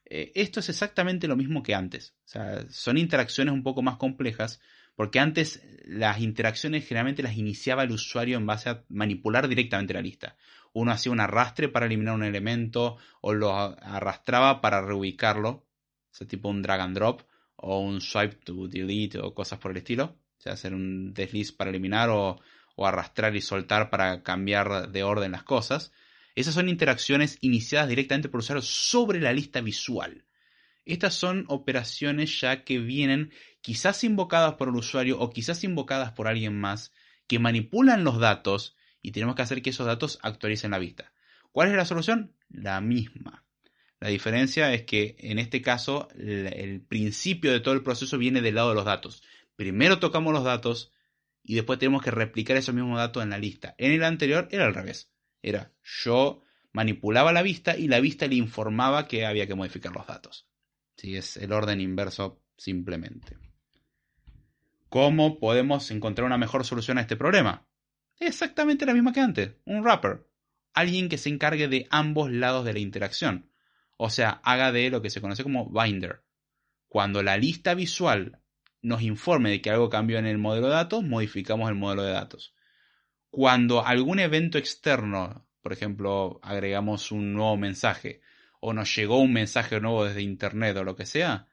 eh, esto es exactamente lo mismo que antes. O sea, son interacciones un poco más complejas, porque antes las interacciones generalmente las iniciaba el usuario en base a manipular directamente la lista. Uno hacía un arrastre para eliminar un elemento o lo arrastraba para reubicarlo sea, tipo un drag and drop o un swipe to delete o cosas por el estilo. O sea, hacer un desliz para eliminar o, o arrastrar y soltar para cambiar de orden las cosas. Esas son interacciones iniciadas directamente por el usuario sobre la lista visual. Estas son operaciones ya que vienen quizás invocadas por el usuario o quizás invocadas por alguien más que manipulan los datos y tenemos que hacer que esos datos actualicen la vista. ¿Cuál es la solución? La misma. La diferencia es que en este caso el principio de todo el proceso viene del lado de los datos. Primero tocamos los datos y después tenemos que replicar esos mismos datos en la lista. En el anterior era al revés. Era yo manipulaba la vista y la vista le informaba que había que modificar los datos. Sí, es el orden inverso simplemente. ¿Cómo podemos encontrar una mejor solución a este problema? Exactamente la misma que antes, un wrapper. Alguien que se encargue de ambos lados de la interacción. O sea, haga de lo que se conoce como binder. Cuando la lista visual nos informe de que algo cambió en el modelo de datos, modificamos el modelo de datos. Cuando algún evento externo, por ejemplo, agregamos un nuevo mensaje o nos llegó un mensaje nuevo desde Internet o lo que sea,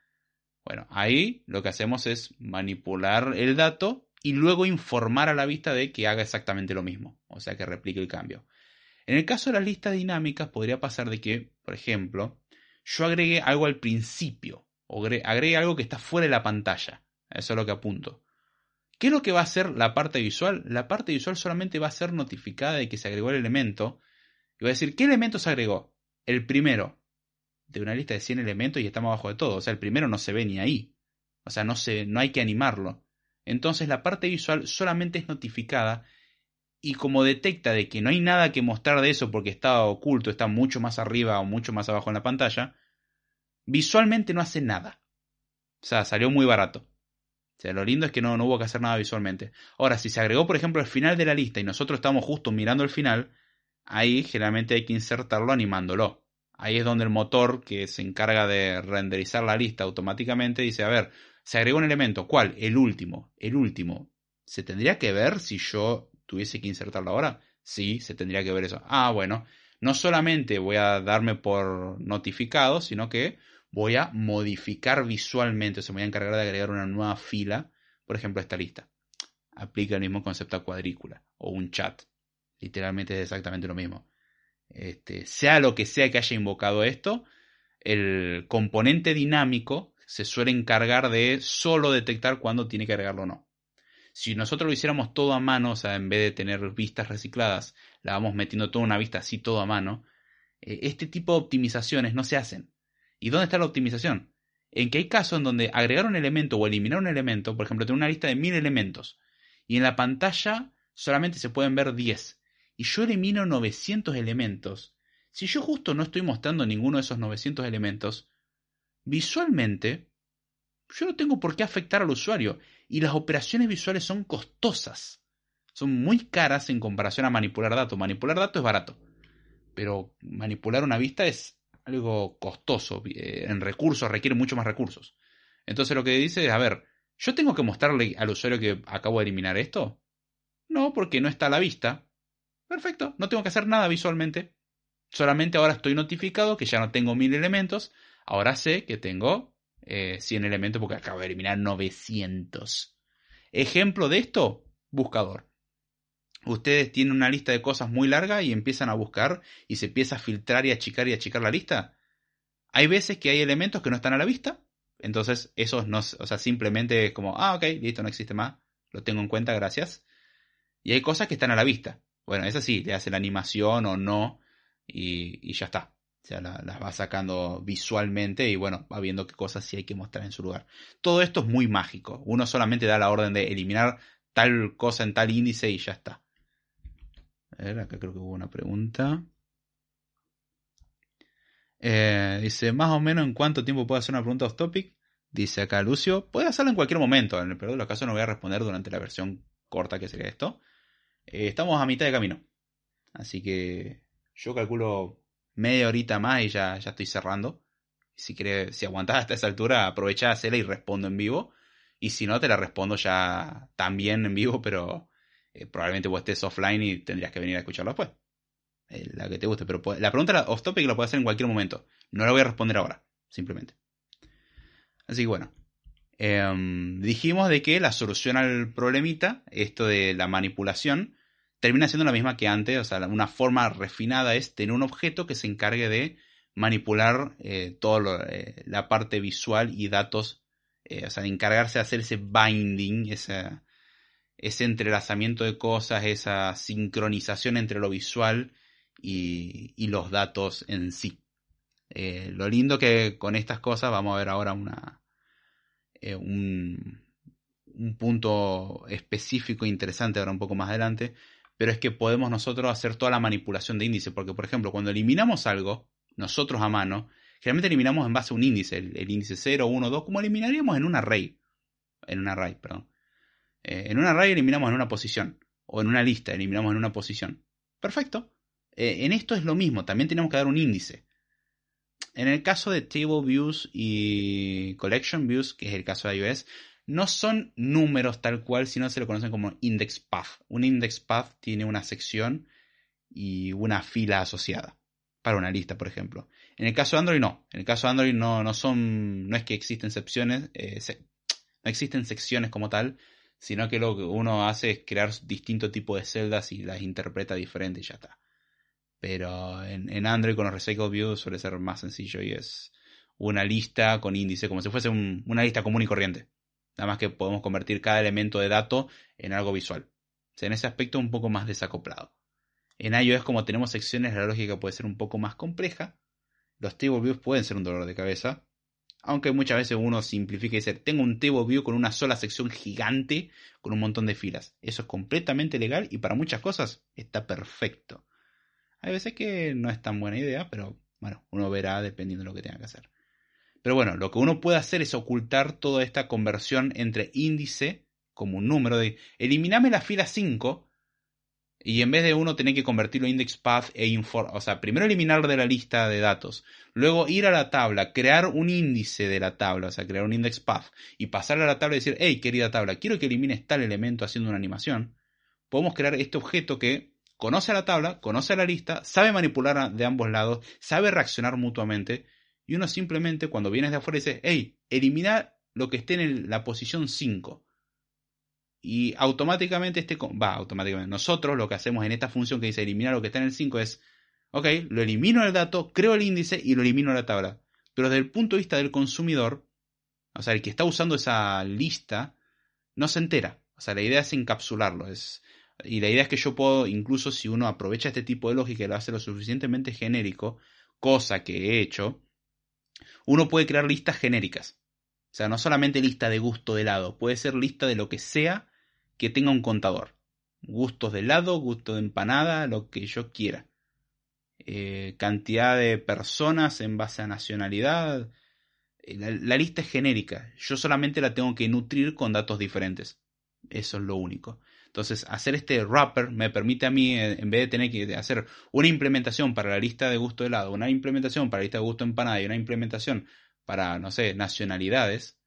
bueno, ahí lo que hacemos es manipular el dato y luego informar a la vista de que haga exactamente lo mismo, o sea, que replique el cambio. En el caso de las listas dinámicas podría pasar de que, por ejemplo, yo agregue algo al principio, o agregue algo que está fuera de la pantalla. Eso es lo que apunto. ¿Qué es lo que va a hacer la parte visual? La parte visual solamente va a ser notificada de que se agregó el elemento. Y va a decir, ¿qué elemento se agregó? El primero de una lista de 100 elementos y estamos abajo de todo. O sea, el primero no se ve ni ahí. O sea, no, se, no hay que animarlo. Entonces la parte visual solamente es notificada y como detecta de que no hay nada que mostrar de eso porque está oculto, está mucho más arriba o mucho más abajo en la pantalla, visualmente no hace nada. O sea, salió muy barato. O sea, lo lindo es que no, no hubo que hacer nada visualmente. Ahora, si se agregó, por ejemplo, el final de la lista y nosotros estamos justo mirando el final, ahí generalmente hay que insertarlo animándolo. Ahí es donde el motor que se encarga de renderizar la lista automáticamente dice, a ver, se agregó un elemento, ¿cuál? El último. El último. ¿Se tendría que ver si yo tuviese que insertarlo ahora? Sí, se tendría que ver eso. Ah, bueno, no solamente voy a darme por notificado, sino que voy a modificar visualmente, o sea, me voy a encargar de agregar una nueva fila, por ejemplo, a esta lista. Aplica el mismo concepto a cuadrícula o un chat. Literalmente es exactamente lo mismo. Este, sea lo que sea que haya invocado esto, el componente dinámico se suele encargar de solo detectar cuándo tiene que agregarlo o no. Si nosotros lo hiciéramos todo a mano, o sea, en vez de tener vistas recicladas, la vamos metiendo toda una vista así todo a mano, eh, este tipo de optimizaciones no se hacen. ¿Y dónde está la optimización? En que hay casos en donde agregar un elemento o eliminar un elemento, por ejemplo, tengo una lista de mil elementos, y en la pantalla solamente se pueden ver 10 y yo elimino 900 elementos, si yo justo no estoy mostrando ninguno de esos 900 elementos, visualmente yo no tengo por qué afectar al usuario y las operaciones visuales son costosas. Son muy caras en comparación a manipular datos. Manipular datos es barato, pero manipular una vista es algo costoso. Eh, en recursos requiere mucho más recursos. Entonces lo que dice es, a ver, ¿yo tengo que mostrarle al usuario que acabo de eliminar esto? No, porque no está a la vista. Perfecto, no tengo que hacer nada visualmente. Solamente ahora estoy notificado que ya no tengo mil elementos. Ahora sé que tengo 100 eh, elementos porque acabo de eliminar 900. Ejemplo de esto, buscador. Ustedes tienen una lista de cosas muy larga y empiezan a buscar y se empieza a filtrar y achicar y achicar la lista. Hay veces que hay elementos que no están a la vista. Entonces, esos no, o sea, simplemente es como, ah, ok, listo, no existe más. Lo tengo en cuenta, gracias. Y hay cosas que están a la vista. Bueno, es sí, le hace la animación o no y, ya está. Sea, las va sacando visualmente y bueno, va viendo qué cosas sí hay que mostrar en su lugar. Todo esto es muy mágico. Uno solamente da la orden de eliminar tal cosa en tal índice y ya está. A ver, acá creo que hubo una pregunta. Eh, dice, más o menos en cuánto tiempo puedo hacer una pregunta off topic. Dice acá Lucio, puede hacerlo en cualquier momento. En el peor de los casos no voy a responder durante la versión corta que sería esto. Eh, estamos a mitad de camino. Así que yo calculo media horita más y ya, ya estoy cerrando. Si, querés, si aguantás hasta esa altura, aprovechá, hacerla y respondo en vivo. Y si no, te la respondo ya también en vivo, pero eh, probablemente vos estés offline y tendrías que venir a escucharlo después. Eh, la que te guste. Pero la pregunta off topic la puedes hacer en cualquier momento. No la voy a responder ahora, simplemente. Así que bueno. Em, dijimos de que la solución al problemita, esto de la manipulación, termina siendo la misma que antes, o sea, una forma refinada es tener un objeto que se encargue de manipular eh, toda eh, la parte visual y datos, eh, o sea, de encargarse de hacer ese binding, ese, entrelazamiento de cosas, esa sincronización entre lo visual y, los datos en sí. lo lindo que con estas cosas vamos a ver ahora una, un, un punto específico interesante ahora un poco más adelante, pero es que podemos nosotros hacer toda la manipulación de índice, porque por ejemplo, cuando eliminamos algo, nosotros a mano, generalmente eliminamos en base a un índice, el, índice 0, 1, 2, como eliminaríamos en un array, en un array, perdón. Eh, en un array eliminamos en una posición, o en una lista eliminamos en una posición. Perfecto. Eh, en esto es lo mismo, también tenemos que dar un índice. En el caso de Table Views y Collection Views, que es el caso de iOS, no son números tal cual, sino se lo conocen como index path. Un index path tiene una sección y una fila asociada para una lista, por ejemplo. En el caso de Android no. En el caso de Android no, no son, no es que existen secciones, eh, no existen secciones como tal, sino que lo que uno hace es crear distintos tipos de celdas y las interpreta diferente y ya está. Pero en, Android con los Recycle suele ser más sencillo y es una lista con índice, como si fuese una lista común y corriente. Nada más que podemos convertir cada elemento de dato en algo visual. O sea, en ese aspecto un poco más desacoplado. En iOS como tenemos secciones, la lógica puede ser un poco más compleja. Los table views pueden ser un dolor de cabeza. Aunque muchas veces uno simplifica y dice, tengo un table view con una sola sección gigante con un montón de filas. Eso es completamente legal y para muchas cosas está perfecto. Hay veces que no es tan buena idea, pero bueno, uno verá dependiendo de lo que tenga que hacer. Pero bueno, lo que uno puede hacer es ocultar toda esta conversión entre índice como un número de eliminame la fila 5 y en vez de uno tener que convertirlo en index path e inform, o sea, primero eliminar de la lista de datos, luego ir a la tabla, crear un índice de la tabla, o sea, crear un index path y pasar a la tabla y decir, hey, querida tabla, quiero que elimines tal elemento haciendo una animación, podemos crear este objeto que conoce a la tabla, conoce a la lista, sabe manipular de ambos lados, sabe reaccionar mutuamente y uno simplemente cuando vienes de afuera dice, hey, elimina lo que esté en la posición 5. Y automáticamente este, va, automáticamente, nosotros lo que hacemos en esta función que dice eliminar lo que está en el 5 es, ok, lo elimino el dato, creo el índice y lo elimino la tabla. Pero desde el punto de vista del consumidor, o sea, el que está usando esa lista, no se entera. O sea, la idea es encapsularlo. Es, y la idea es que yo puedo, incluso si uno aprovecha este tipo de lógica y lo hace lo suficientemente genérico, cosa que he hecho, uno puede crear listas genéricas. O sea, no solamente lista de gusto de helado, puede ser lista de lo que sea que tenga un contador. Gustos de helado, gusto de empanada, lo que yo quiera. Eh, cantidad de personas en base a nacionalidad. Eh, la, la, lista es genérica. Yo solamente la tengo que nutrir con datos diferentes. Eso es lo único. Entonces, hacer este wrapper me permite a mí, eh, en vez de tener que hacer una implementación para la lista de gusto de helado, una implementación para la lista de gusto empanada y una implementación para, no sé, nacionalidades,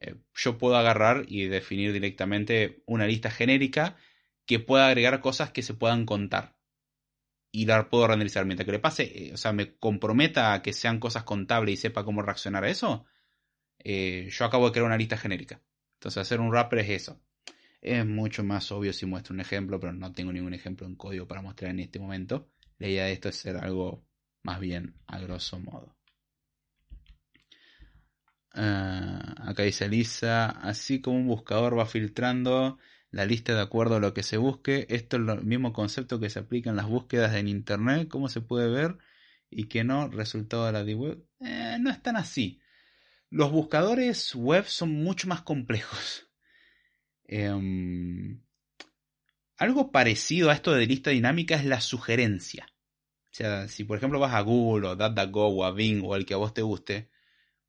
eh, yo puedo agarrar y definir directamente una lista genérica que pueda agregar cosas que se puedan contar. Y la puedo renderizar. Mientras que le pase, eh, o sea, me comprometa a que sean cosas contables y sepa cómo reaccionar a eso, yo acabo de crear una lista genérica. Entonces, hacer un wrapper es eso. Es mucho más obvio si muestro un ejemplo, pero no tengo ningún ejemplo en código para mostrar en este momento. La idea de esto es ser algo más bien a grosso modo. Ah, acá dice Lisa, así como un buscador va filtrando la lista de acuerdo a lo que se busque, esto es el mismo concepto que se aplica en las búsquedas en Internet, ¿cómo se puede ver? Y que no, resultado de la de web. Eh, no es tan así. Los buscadores web son mucho más complejos. Em, algo parecido a esto de lista dinámica es la sugerencia. O sea, si por ejemplo vas a Google o DuckDuckGo o a Bing o al que a vos te guste,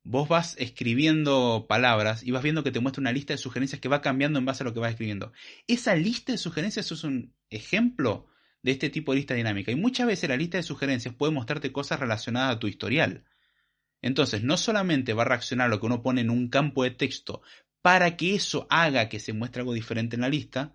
vos vas escribiendo palabras y vas viendo que te muestra una lista de sugerencias que va cambiando en base a lo que vas escribiendo. Esa lista de sugerencias es un ejemplo de este tipo de lista dinámica. Y muchas veces la lista de sugerencias puede mostrarte cosas relacionadas a tu historial. Entonces, no solamente va a reaccionar lo que uno pone en un campo de texto para que eso haga que se muestre algo diferente en la lista,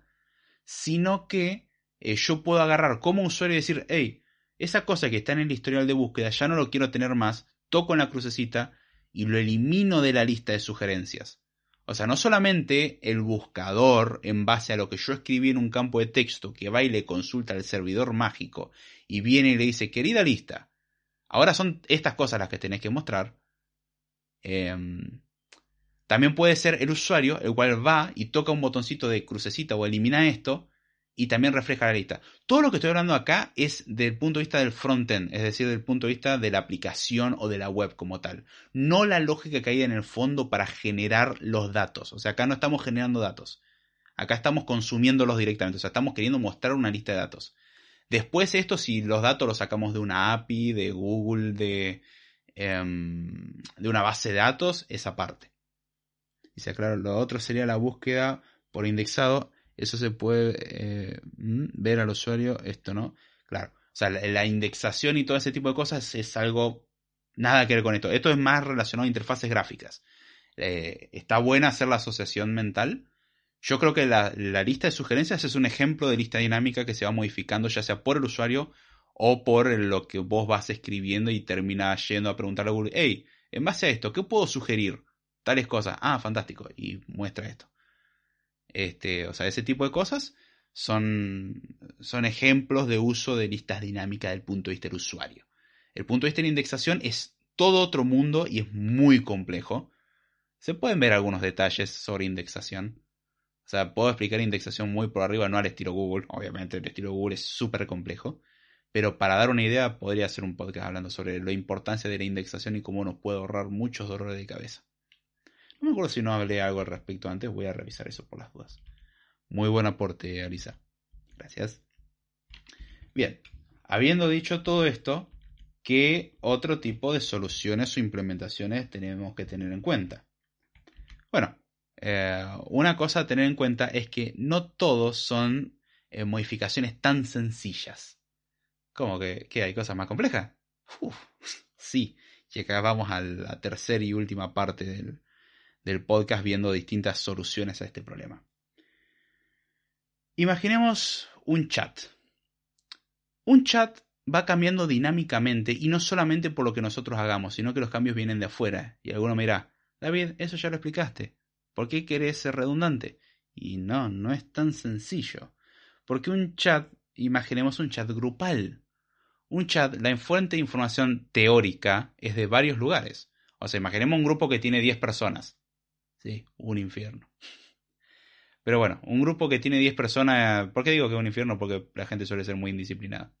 sino que eh, yo puedo agarrar como usuario y decir, hey, esa cosa que está en el historial de búsqueda ya no lo quiero tener más, toco en la crucecita y lo elimino de la lista de sugerencias. O sea, no solamente el buscador, en base a lo que yo escribí en un campo de texto, que va y le consulta al servidor mágico y viene y le dice, querida lista, ahora son estas cosas las que tenés que mostrar. Eh, también puede ser el usuario, el cual va y toca un botoncito de crucecita o elimina esto y también refleja la lista. Todo lo que estoy hablando acá es del punto de vista del frontend, es decir, del punto de vista de la aplicación o de la web como tal. No la lógica que hay en el fondo para generar los datos. O sea, acá no estamos generando datos. Acá estamos consumiéndolos directamente, o sea, estamos queriendo mostrar una lista de datos. Después esto, si los datos los sacamos de una API, de Google, de, em, de una base de datos, esa parte. Dice, claro, lo otro sería la búsqueda por indexado. Eso se puede eh, mm, ver al usuario, esto no. Claro, o sea, la, indexación y todo ese tipo de cosas es algo nada que ver con esto. Esto es más relacionado a interfaces gráficas. Eh, está buena hacer la asociación mental, yo creo que la, lista de sugerencias es un ejemplo de lista dinámica que se va modificando ya sea por el usuario o por lo que vos vas escribiendo y termina yendo a preguntarle a Google, hey, en base a esto, ¿qué puedo sugerir? Tales cosas. Ah, fantástico. Y muestra esto. Este, o sea, ese tipo de cosas son, son ejemplos de uso de listas dinámicas del punto de vista del usuario. El punto de vista de la indexación es todo otro mundo y es muy complejo. Se pueden ver algunos detalles sobre indexación. O sea, puedo explicar indexación muy por arriba, no al estilo Google. Obviamente, el estilo Google es súper complejo. Pero para dar una idea, podría hacer un podcast hablando sobre la importancia de la indexación y cómo nos puede ahorrar muchos dolores de cabeza. No me acuerdo si no hablé algo al respecto antes, voy a revisar eso por las dudas. Muy buen aporte, Alisa. Gracias. Bien, habiendo dicho todo esto, ¿qué otro tipo de soluciones o implementaciones tenemos que tener en cuenta? Bueno, eh, una cosa a tener en cuenta es que no todos son eh, modificaciones tan sencillas. ¿Cómo que, hay cosas más complejas? sí, y acá vamos a la tercera y última parte del, del podcast viendo distintas soluciones a este problema. Imaginemos un chat. Un chat va cambiando dinámicamente y no solamente por lo que nosotros hagamos, sino que los cambios vienen de afuera. Y alguno me dirá, David, eso ya lo explicaste. ¿Por qué querés ser redundante? Y no, no es tan sencillo. Porque un chat, imaginemos un chat grupal. Un chat, la fuente de información teórica es de varios lugares. O sea, imaginemos un grupo que tiene 10 personas. Sí, un infierno. Pero bueno, un grupo que tiene 10 personas, ¿por qué digo que es un infierno? Porque la gente suele ser muy indisciplinada.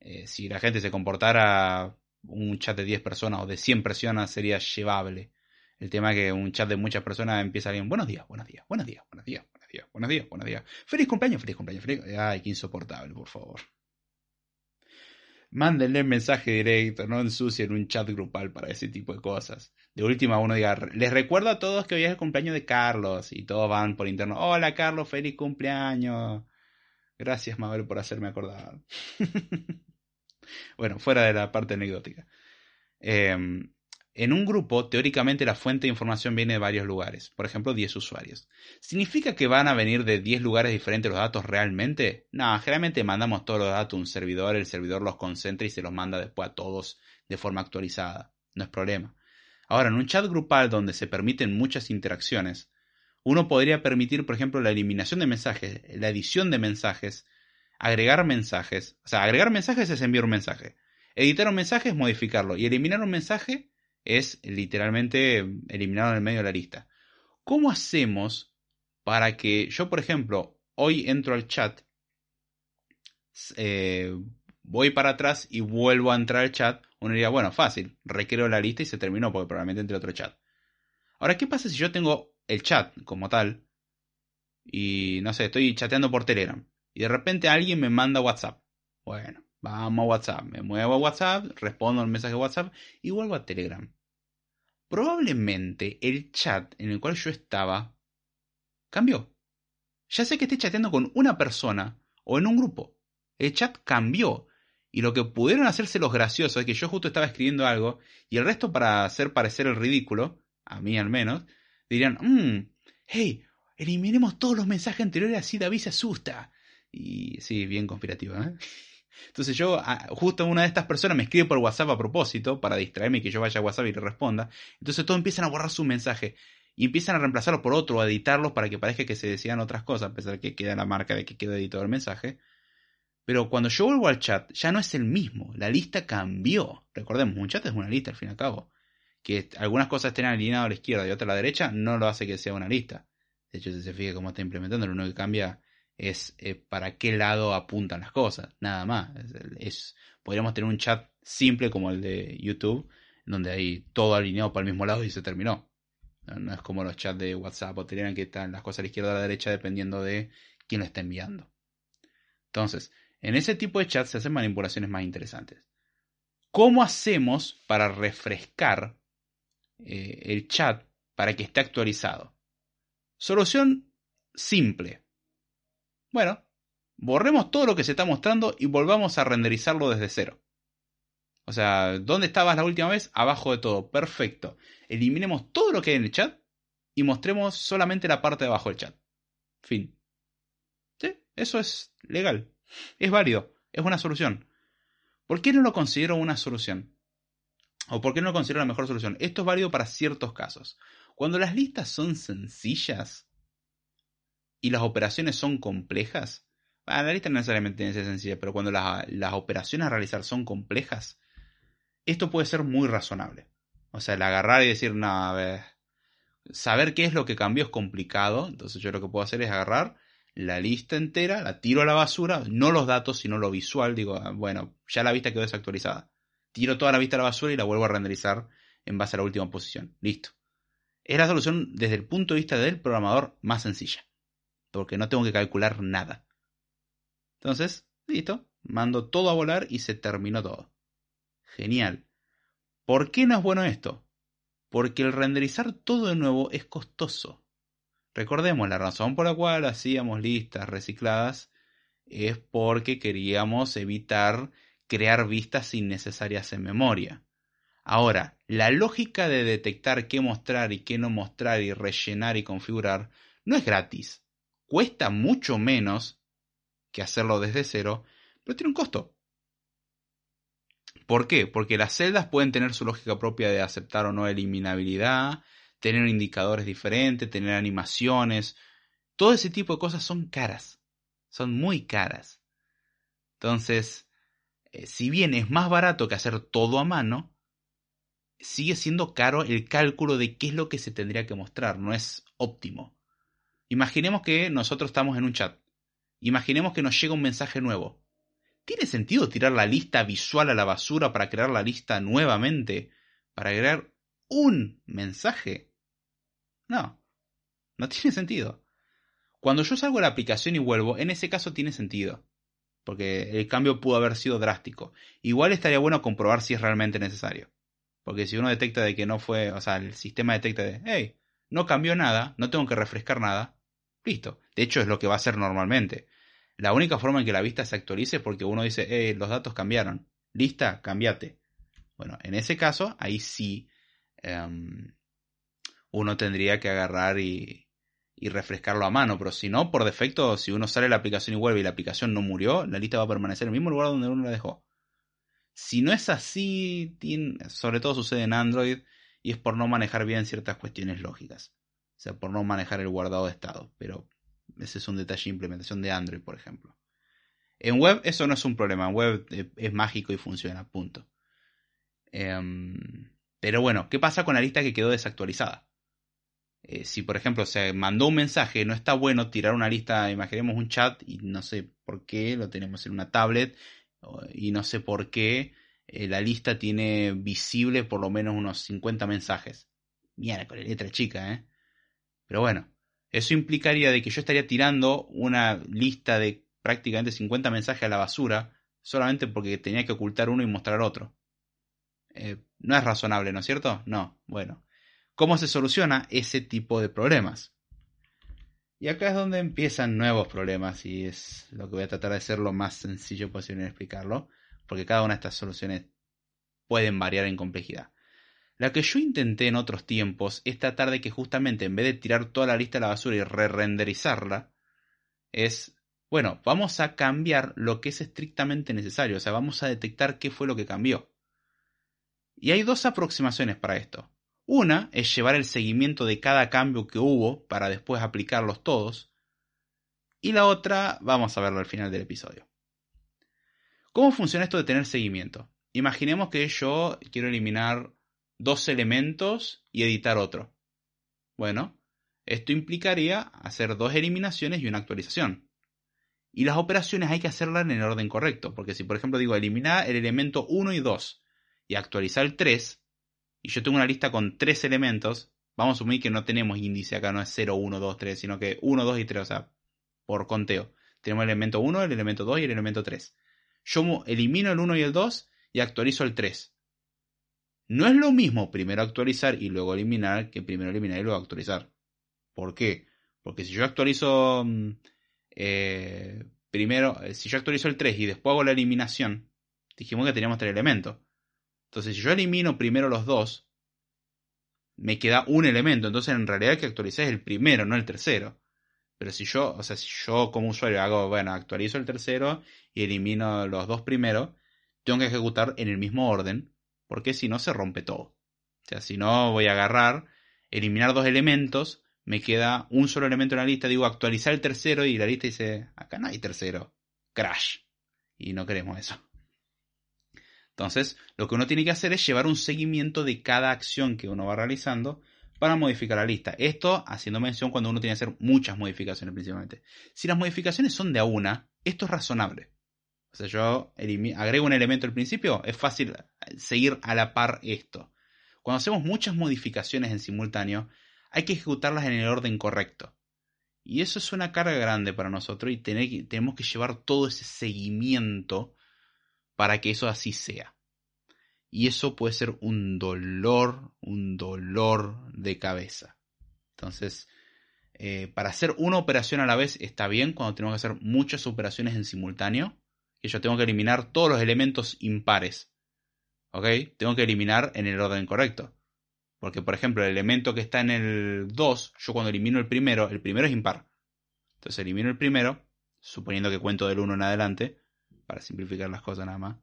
Eh, si la gente se comportara un chat de 10 personas o de 100 personas sería llevable. El tema es que un chat de muchas personas empieza bien, buenos días, buenos días, buenos días, buenos días, buenos días, buenos días, buenos días. Feliz cumpleaños, feliz cumpleaños. Ay, qué insoportable, por favor. Mándenle mensaje directo, no ensucien un chat grupal para ese tipo de cosas. De última uno diga, les recuerdo a todos que hoy es el cumpleaños de Carlos y todos van por interno, hola Carlos, feliz cumpleaños. Gracias Mabel por hacerme acordar. bueno, fuera de la parte anecdótica. Eh, en un grupo, teóricamente la fuente de información viene de varios lugares, por ejemplo 10 usuarios. ¿Significa que van a venir de 10 lugares diferentes los datos realmente? No, generalmente mandamos todos los datos a un servidor, el servidor los concentra y se los manda después a todos de forma actualizada. No es problema. Ahora, en un chat grupal donde se permiten muchas interacciones, uno podría permitir, por ejemplo, la eliminación de mensajes, la edición de mensajes, agregar mensajes. O sea, agregar mensajes es enviar un mensaje. Editar un mensaje es modificarlo. Y eliminar un mensaje es literalmente eliminado en el medio de la lista. ¿Cómo hacemos para que yo, por ejemplo, hoy entro al chat, eh, voy para atrás y vuelvo a entrar al chat? Uno diría, bueno, fácil, requiero la lista y se terminó porque probablemente entre otro chat. Ahora, ¿qué pasa si yo tengo el chat como tal y no sé, estoy chateando por Telegram y de repente alguien me manda WhatsApp? Bueno, vamos a WhatsApp, me muevo a WhatsApp, respondo al mensaje de WhatsApp y vuelvo a Telegram probablemente el chat en el cual yo estaba cambió. Ya sé que esté chateando con una persona o en un grupo. El chat cambió. Y lo que pudieron hacerse los graciosos es que yo justo estaba escribiendo algo y el resto para hacer parecer el ridículo, a mí al menos, dirían, mmm, hey, eliminemos todos los mensajes anteriores así David se asusta. Y sí, bien conspirativo, ¿eh? Entonces yo, justo una de estas personas me escribe por WhatsApp a propósito, para distraerme y que yo vaya a WhatsApp y le responda. Entonces todos empiezan a borrar su mensaje y empiezan a reemplazarlo por otro, a editarlos para que parezca que se decían otras cosas, a pesar de que queda la marca de que quedó editado el mensaje. Pero cuando yo vuelvo al chat, ya no es el mismo, la lista cambió. Recordemos, un chat es una lista al fin y al cabo. Que algunas cosas estén alineadas a la izquierda y otras a la derecha, no lo hace que sea una lista. De hecho, si se fija cómo está implementando, lo único que cambia es eh, para qué lado apuntan las cosas, nada más. Es, podríamos tener un chat simple como el de YouTube, donde hay todo alineado para el mismo lado y se terminó. No, es como los chats de WhatsApp o Telegram que están las cosas a la izquierda o a la derecha dependiendo de quién lo está enviando. Entonces, en ese tipo de chats se hacen manipulaciones más interesantes. ¿Cómo hacemos para refrescar eh, el chat para que esté actualizado? Solución simple. Bueno, borremos todo lo que se está mostrando y volvamos a renderizarlo desde cero. O sea, ¿dónde estabas la última vez? Abajo de todo. Perfecto. Eliminemos todo lo que hay en el chat y mostremos solamente la parte de abajo del chat. Fin. ¿Sí? Eso es legal. Es válido. Es una solución. ¿Por qué no lo considero una solución? ¿O por qué no lo considero la mejor solución? Esto es válido para ciertos casos. Cuando las listas son sencillas y las operaciones son complejas, la lista no necesariamente ser sencilla, pero cuando las operaciones a realizar son complejas, esto puede ser muy razonable. O sea, el agarrar y decir, no, a ver, saber qué es lo que cambió es complicado. Entonces yo lo que puedo hacer es agarrar la lista entera, la tiro a la basura, no los datos, sino lo visual. Digo, ah, bueno, ya la vista quedó desactualizada. Tiro toda la vista a la basura y la vuelvo a renderizar en base a la última posición. Listo. Es la solución desde el punto de vista del programador más sencilla. Porque no tengo que calcular nada. Entonces, listo. Mando todo a volar y se terminó todo. Genial. ¿Por qué no es bueno esto? Porque el renderizar todo de nuevo es costoso. Recordemos, la razón por la cual hacíamos listas recicladas es porque queríamos evitar crear vistas innecesarias en memoria. Ahora, la lógica de detectar qué mostrar y qué no mostrar y rellenar y configurar no es gratis. Cuesta mucho menos que hacerlo desde cero, pero tiene un costo. ¿Por qué? Porque las celdas pueden tener su lógica propia de aceptar o no eliminabilidad, tener indicadores diferentes, tener animaciones. Todo ese tipo de cosas son caras. Son muy caras. Entonces, eh, si bien es más barato que hacer todo a mano, sigue siendo caro el cálculo de qué es lo que se tendría que mostrar. No es óptimo. Imaginemos que nosotros estamos en un chat. Imaginemos que nos llega un mensaje nuevo. ¿Tiene sentido tirar la lista visual a la basura para crear la lista nuevamente? ¿Para crear un mensaje? No, no tiene sentido. Cuando yo salgo de la aplicación y vuelvo, en ese caso tiene sentido. Porque el cambio pudo haber sido drástico. Igual estaría bueno comprobar si es realmente necesario. Porque si uno detecta de que no fue, o sea, el sistema detecta de, hey, no cambió nada, no tengo que refrescar nada, listo. De hecho es lo que va a hacer normalmente. La única forma en que la vista se actualice es porque uno dice, los datos cambiaron. Lista, cambiate. Bueno, en ese caso, ahí sí em, uno tendría que agarrar y, y refrescarlo a mano. Pero si no, por defecto, si uno sale de la aplicación y vuelve y la aplicación no murió, la lista va a permanecer en el mismo lugar donde uno la dejó. Si no es así, sobre todo sucede en Android y es por no manejar bien ciertas cuestiones lógicas. O sea, por no manejar el guardado de estado. Pero ese es un detalle de implementación de Android, por ejemplo. En web eso no es un problema. En web eh, es mágico y funciona, punto. Em, pero bueno, ¿qué pasa con la lista que quedó desactualizada? Eh, si por ejemplo se mandó un mensaje, no está bueno tirar una lista, imaginemos un chat y no sé por qué lo tenemos en una tablet y no sé por qué eh, la lista tiene visible por lo menos unos 50 mensajes. Mira, con la letra chica, ¿eh? Pero bueno, eso implicaría de que yo estaría tirando una lista de prácticamente 50 mensajes a la basura solamente porque tenía que ocultar uno y mostrar otro. Eh, no es razonable, ¿no es cierto? No. Bueno. ¿Cómo se soluciona ese tipo de problemas? Y acá es donde empiezan nuevos problemas y es lo que voy a tratar de ser lo más sencillo posible en explicarlo, porque cada una de estas soluciones pueden variar en complejidad. La que yo intenté en otros tiempos es tratar de que justamente en vez de tirar toda la lista a la basura y re-renderizarla, es, bueno, vamos a cambiar lo que es estrictamente necesario, o sea, vamos a detectar qué fue lo que cambió. Y hay dos aproximaciones para esto. Una es llevar el seguimiento de cada cambio que hubo para después aplicarlos todos. Y la otra, vamos a verlo al final del episodio. ¿Cómo funciona esto de tener seguimiento? Imaginemos que yo quiero eliminar dos elementos y editar otro. Bueno, esto implicaría hacer dos eliminaciones y una actualización. Y las operaciones hay que hacerlas en el orden correcto, porque si por ejemplo digo eliminar el elemento 1 y 2 y actualizar el 3, y yo tengo una lista con tres elementos, vamos a asumir que no tenemos índice acá, no es 0, 1, 2, 3, sino que 1, 2 y 3, o sea, por conteo. Tenemos el elemento 1, el elemento 2 y el elemento 3. Yo elimino el 1 y el 2 y actualizo el 3. No es lo mismo primero actualizar y luego eliminar que primero eliminar y luego actualizar. ¿Por qué? Porque si yo actualizo mm, eh, primero, eh, si yo actualizo el 3 y después hago la eliminación, dijimos que teníamos tres elementos. Entonces, si yo elimino primero los dos, me queda un elemento. Entonces, en realidad, el que actualicé es el primero, no el tercero. Pero si yo, o sea, si yo como usuario hago, bueno, actualizo el tercero y elimino los dos primeros, tengo que ejecutar en el mismo orden porque si no se rompe todo. O sea, si no voy a agarrar, eliminar dos elementos, me queda un solo elemento en la lista, digo actualizar el tercero y la lista dice, acá no hay tercero, crash. Y no queremos eso. Entonces, lo que uno tiene que hacer es llevar un seguimiento de cada acción que uno va realizando para modificar la lista. Esto haciendo mención cuando uno tiene que hacer muchas modificaciones principalmente. Si las modificaciones son de a una, esto es razonable. O sea, yo agrego un elemento al principio, es fácil seguir a la par esto. Cuando hacemos muchas modificaciones en simultáneo, hay que ejecutarlas en el orden correcto. Y eso es una carga grande para nosotros y tenemos que llevar todo ese seguimiento para que eso así sea. Y eso puede ser un dolor, un dolor de cabeza. Entonces, eh, para hacer una operación a la vez está bien cuando tenemos que hacer muchas operaciones en simultáneo que yo tengo que eliminar todos los elementos impares. ¿Ok? Tengo que eliminar en el orden correcto. Porque, por ejemplo, el elemento que está en el 2, yo cuando elimino el primero, el primero es impar. Entonces elimino el primero, suponiendo que cuento del 1 en adelante, para simplificar las cosas nada más.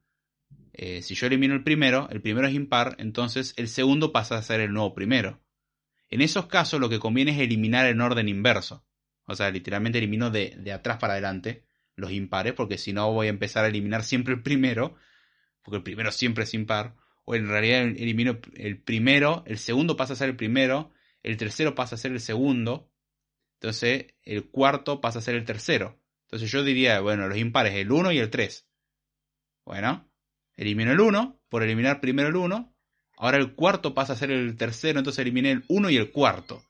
Eh, si yo elimino el primero, el primero es impar, entonces el segundo pasa a ser el nuevo primero. En esos casos lo que conviene es eliminar en orden inverso. O sea, literalmente elimino de, de atrás para adelante los impares, porque si no voy a empezar a eliminar siempre el primero, porque el primero siempre es impar, o en realidad elimino el primero, el segundo pasa a ser el primero, el tercero pasa a ser el segundo, entonces el cuarto pasa a ser el tercero. Entonces yo diría, bueno, los impares, el 1 y el 3. Bueno, elimino el 1 por eliminar primero el 1. Ahora el cuarto pasa a ser el tercero, entonces eliminé el 1 y el cuarto.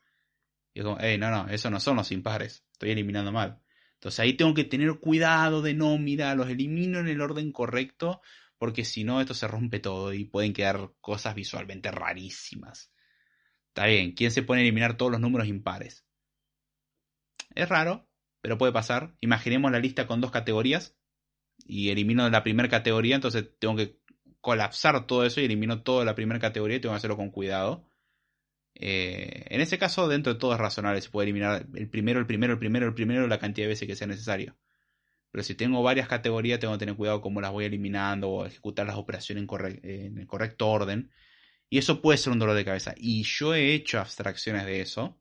Y es como, hey, no, no, eso no son los impares. Estoy eliminando mal. Entonces ahí tengo que tener cuidado de no, mira, los elimino en el orden correcto, porque si no esto se rompe todo y pueden quedar cosas visualmente rarísimas. Está bien, ¿quién se pone a eliminar todos los números impares? Es raro, pero puede pasar. Imaginemos la lista con dos categorías y elimino la primera categoría, entonces tengo que colapsar todo eso y elimino toda la primera categoría y tengo que hacerlo con cuidado. Eh, en ese caso, dentro de todo es razonable, se puede eliminar el primero, el primero, el primero, el primero, la cantidad de veces que sea necesario. Pero si tengo varias categorías, tengo que tener cuidado cómo las voy eliminando o ejecutar las operaciones en, el correcto orden. Y eso puede ser un dolor de cabeza. Y yo he hecho abstracciones de eso.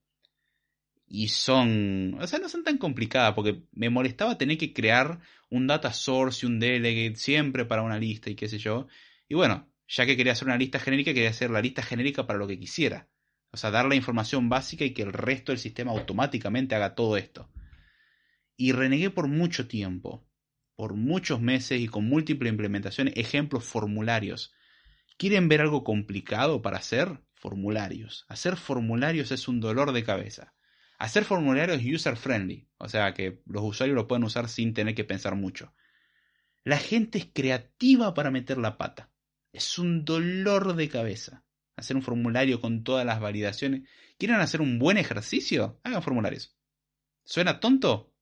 Y son, o sea, no son tan complicadas porque me molestaba tener que crear un data source y un delegate siempre para una lista y qué sé yo. Y bueno, ya que quería hacer una lista genérica, quería hacer la lista genérica para lo que quisiera. O sea, dar la información básica y que el resto del sistema automáticamente haga todo esto. Y renegué por mucho tiempo, por muchos meses y con múltiples implementaciones, ejemplos formularios. ¿Quieren ver algo complicado para hacer? Formularios. Hacer formularios es un dolor de cabeza. Hacer formularios es user friendly, o sea que los usuarios lo pueden usar sin tener que pensar mucho. La gente es creativa para meter la pata. Es un dolor de cabeza hacer un formulario con todas las validaciones. ¿Quieren hacer un buen ejercicio? Hagan formularios. ¿Suena tonto?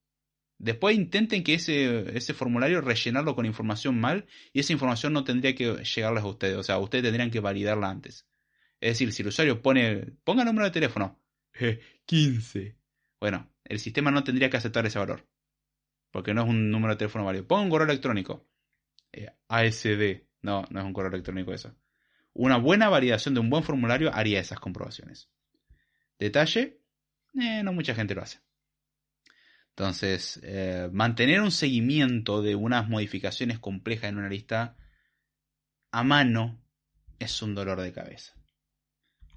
Después intenten que ese, ese formulario rellenarlo con información mal y esa información no tendría que llegarles a ustedes. O sea, ustedes tendrían que validarla antes. Es decir, si el usuario pone, ponga el número de teléfono, 15. Bueno, el sistema no tendría que aceptar ese valor. Porque no es un número de teléfono válido. Ponga un correo electrónico. Eh, ASD. No, no es un correo electrónico eso. Una buena validación de un buen formulario haría esas comprobaciones. Detalle, eh, no mucha gente lo hace. Entonces, eh, mantener un seguimiento de unas modificaciones complejas en una lista a mano es un dolor de cabeza.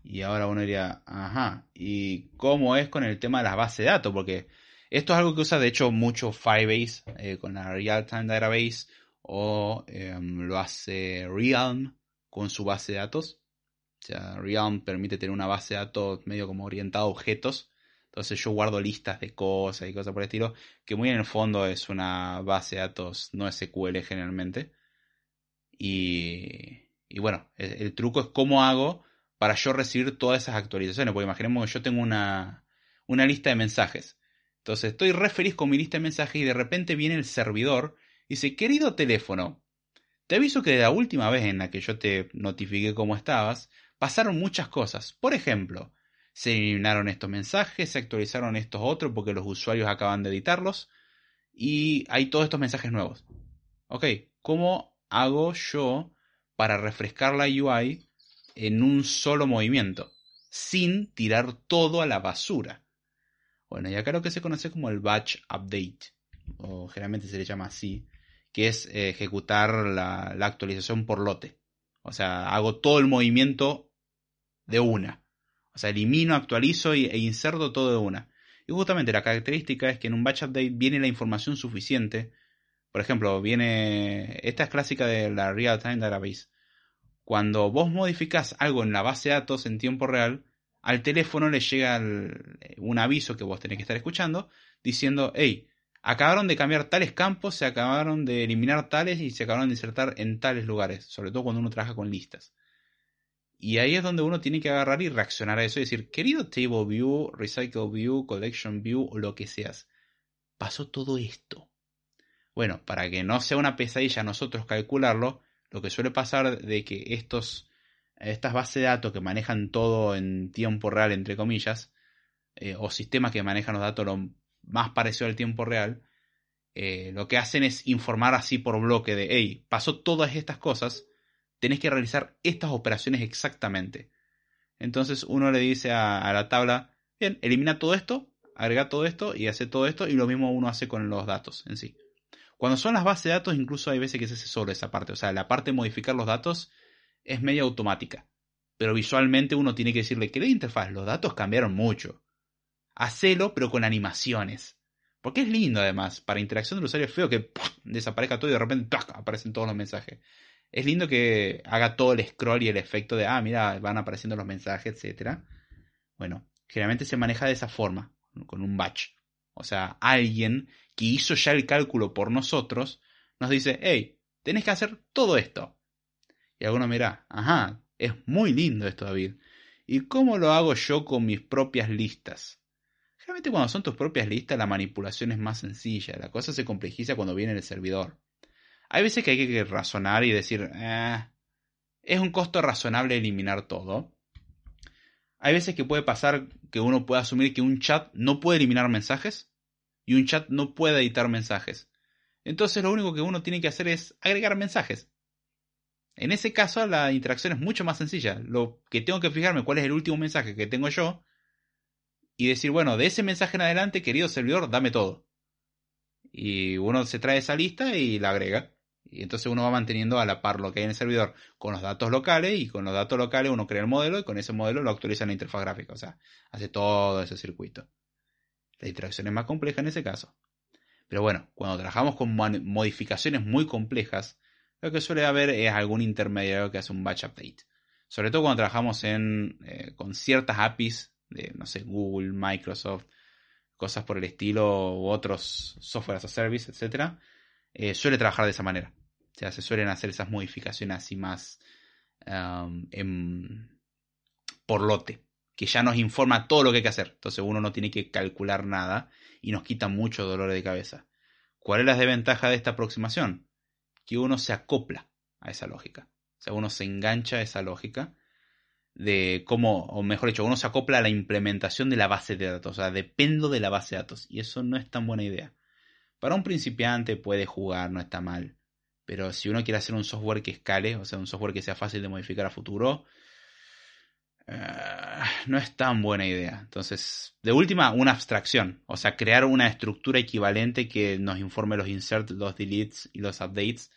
Y ahora uno diría, ajá, ¿y cómo es con el tema de las bases de datos? Porque esto es algo que usa de hecho mucho Firebase eh, con la Real Time Database o em, lo hace Realm con su base de datos. sea, Realm permite tener una base de datos medio como orientada a objetos. Entonces yo guardo listas de cosas y cosas por el estilo, que muy en el fondo es una base de datos no SQL generalmente. Y, y bueno, el, truco es cómo hago para yo recibir todas esas actualizaciones. Porque imaginemos que yo tengo una, una lista de mensajes. Entonces estoy re feliz con mi lista de mensajes y de repente viene el servidor y dice, querido teléfono, te aviso que de la última vez en la que yo te notifiqué cómo estabas, pasaron muchas cosas. Por ejemplo, se eliminaron estos mensajes, se actualizaron estos otros porque los usuarios acaban de editarlos y hay todos estos mensajes nuevos. Ok, ¿cómo hago yo para refrescar la UI en un solo movimiento sin tirar todo a la basura? Bueno, y acá lo que se conoce como el batch update, o generalmente se le llama así, que es eh, ejecutar la, actualización por lote. O sea, hago todo el movimiento de una. O sea, elimino, actualizo e inserto todo de una. Y justamente la característica es que en un batch update viene la información suficiente. Por ejemplo, viene. Esta es clásica de la Real Time Database. Cuando vos modificás algo en la base de datos en tiempo real, al teléfono le llega un aviso que vos tenés que estar escuchando diciendo: Hey, acabaron de cambiar tales campos, se acabaron de eliminar tales y se acabaron de insertar en tales lugares, sobre todo cuando uno trabaja con listas. Y ahí es donde uno tiene que agarrar y reaccionar a eso y decir, querido Table View, Recycle View, Collection View o lo que seas, pasó todo esto. Bueno, para que no sea una pesadilla nosotros calcularlo, lo que suele pasar de que estos, estas bases de datos que manejan todo en tiempo real, entre comillas, eh, o sistemas que manejan los datos lo más parecido al tiempo real, eh, lo que hacen es informar así por bloque de, hey, pasó todas estas cosas, tenés que realizar estas operaciones exactamente. Entonces uno le dice a, la tabla, bien, elimina todo esto, agrega todo esto y hace todo esto y lo mismo uno hace con los datos en sí. Cuando son las bases de datos, incluso hay veces que se hace solo esa parte. O sea, la parte de modificar los datos es media automática. Pero visualmente uno tiene que decirle que la interfaz, los datos cambiaron mucho hacelo, pero con animaciones. Porque es lindo además, para interacción del usuario es feo que desaparezca todo y de repente aparecen todos los mensajes. Es lindo que haga todo el scroll y el efecto de, ah, mira, van apareciendo los mensajes, etc. Bueno, generalmente se maneja de esa forma, con un batch. O sea, alguien que hizo ya el cálculo por nosotros nos dice, hey, tenés que hacer todo esto. Y alguno mira, ajá, es muy lindo esto, David. ¿Y cómo lo hago yo con mis propias listas? Realmente cuando son tus propias listas la manipulación es más sencilla, la cosa se complejiza cuando viene el servidor. Hay veces que hay que razonar y decir, eh, es un costo razonable eliminar todo. Hay veces que puede pasar que uno pueda asumir que un chat no puede eliminar mensajes y un chat no puede editar mensajes. Entonces lo único que uno tiene que hacer es agregar mensajes. En ese caso la interacción es mucho más sencilla. Lo que tengo que fijarme cuál es el último mensaje que tengo yo y decir, bueno, de ese mensaje en adelante, querido servidor, dame todo. Y uno se trae esa lista y la agrega. Y entonces uno va manteniendo a la par lo que hay en el servidor con los datos locales y con los datos locales uno crea el modelo y con ese modelo lo actualiza en la interfaz gráfica. O sea, hace todo ese circuito. La interacción es más compleja en ese caso. Pero bueno, cuando trabajamos con modificaciones muy complejas, lo que suele haber es algún intermediario que hace un batch update. Sobre todo cuando trabajamos en, eh, con ciertas APIs de, no sé, Google, Microsoft, cosas por el estilo, u otros software as a service, etc., eh, suele trabajar de esa manera. O sea, se suelen hacer esas modificaciones así más um, por lote, que ya nos informa todo lo que hay que hacer. Entonces uno no tiene que calcular nada y nos quita mucho dolor de cabeza. ¿Cuál es la desventaja de esta aproximación? Que uno se acopla a esa lógica. O sea, uno se engancha a esa lógica de cómo, o mejor dicho, uno se acopla a la implementación de la base de datos, o sea, dependo de la base de datos, y eso no es tan buena idea. Para un principiante puede jugar, no está mal, pero si uno quiere hacer un software que escale, o sea, un software que sea fácil de modificar a futuro, eh, no es tan buena idea. Entonces, de última, una abstracción, o sea, crear una estructura equivalente que nos informe los inserts, los deletes y los updates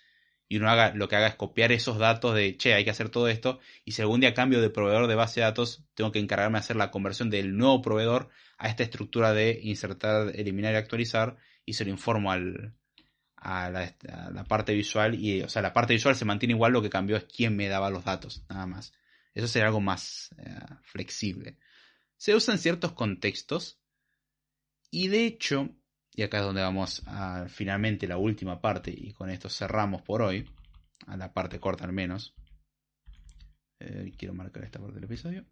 y uno haga, lo que haga es copiar esos datos de, che, hay que hacer todo esto, y si algún día cambio de proveedor de base de datos, tengo que encargarme de hacer la conversión del nuevo proveedor a esta estructura de insertar, eliminar y actualizar, y se lo informo al, a, la, parte visual, y, o sea, la parte visual se mantiene igual, lo que cambió es quién me daba los datos, nada más. Eso sería algo más eh, flexible. Se usa en ciertos contextos y de hecho, y acá es donde vamos a finalmente la última parte y con esto cerramos por hoy, a la parte corta al menos. Eh, quiero marcar esta parte del episodio.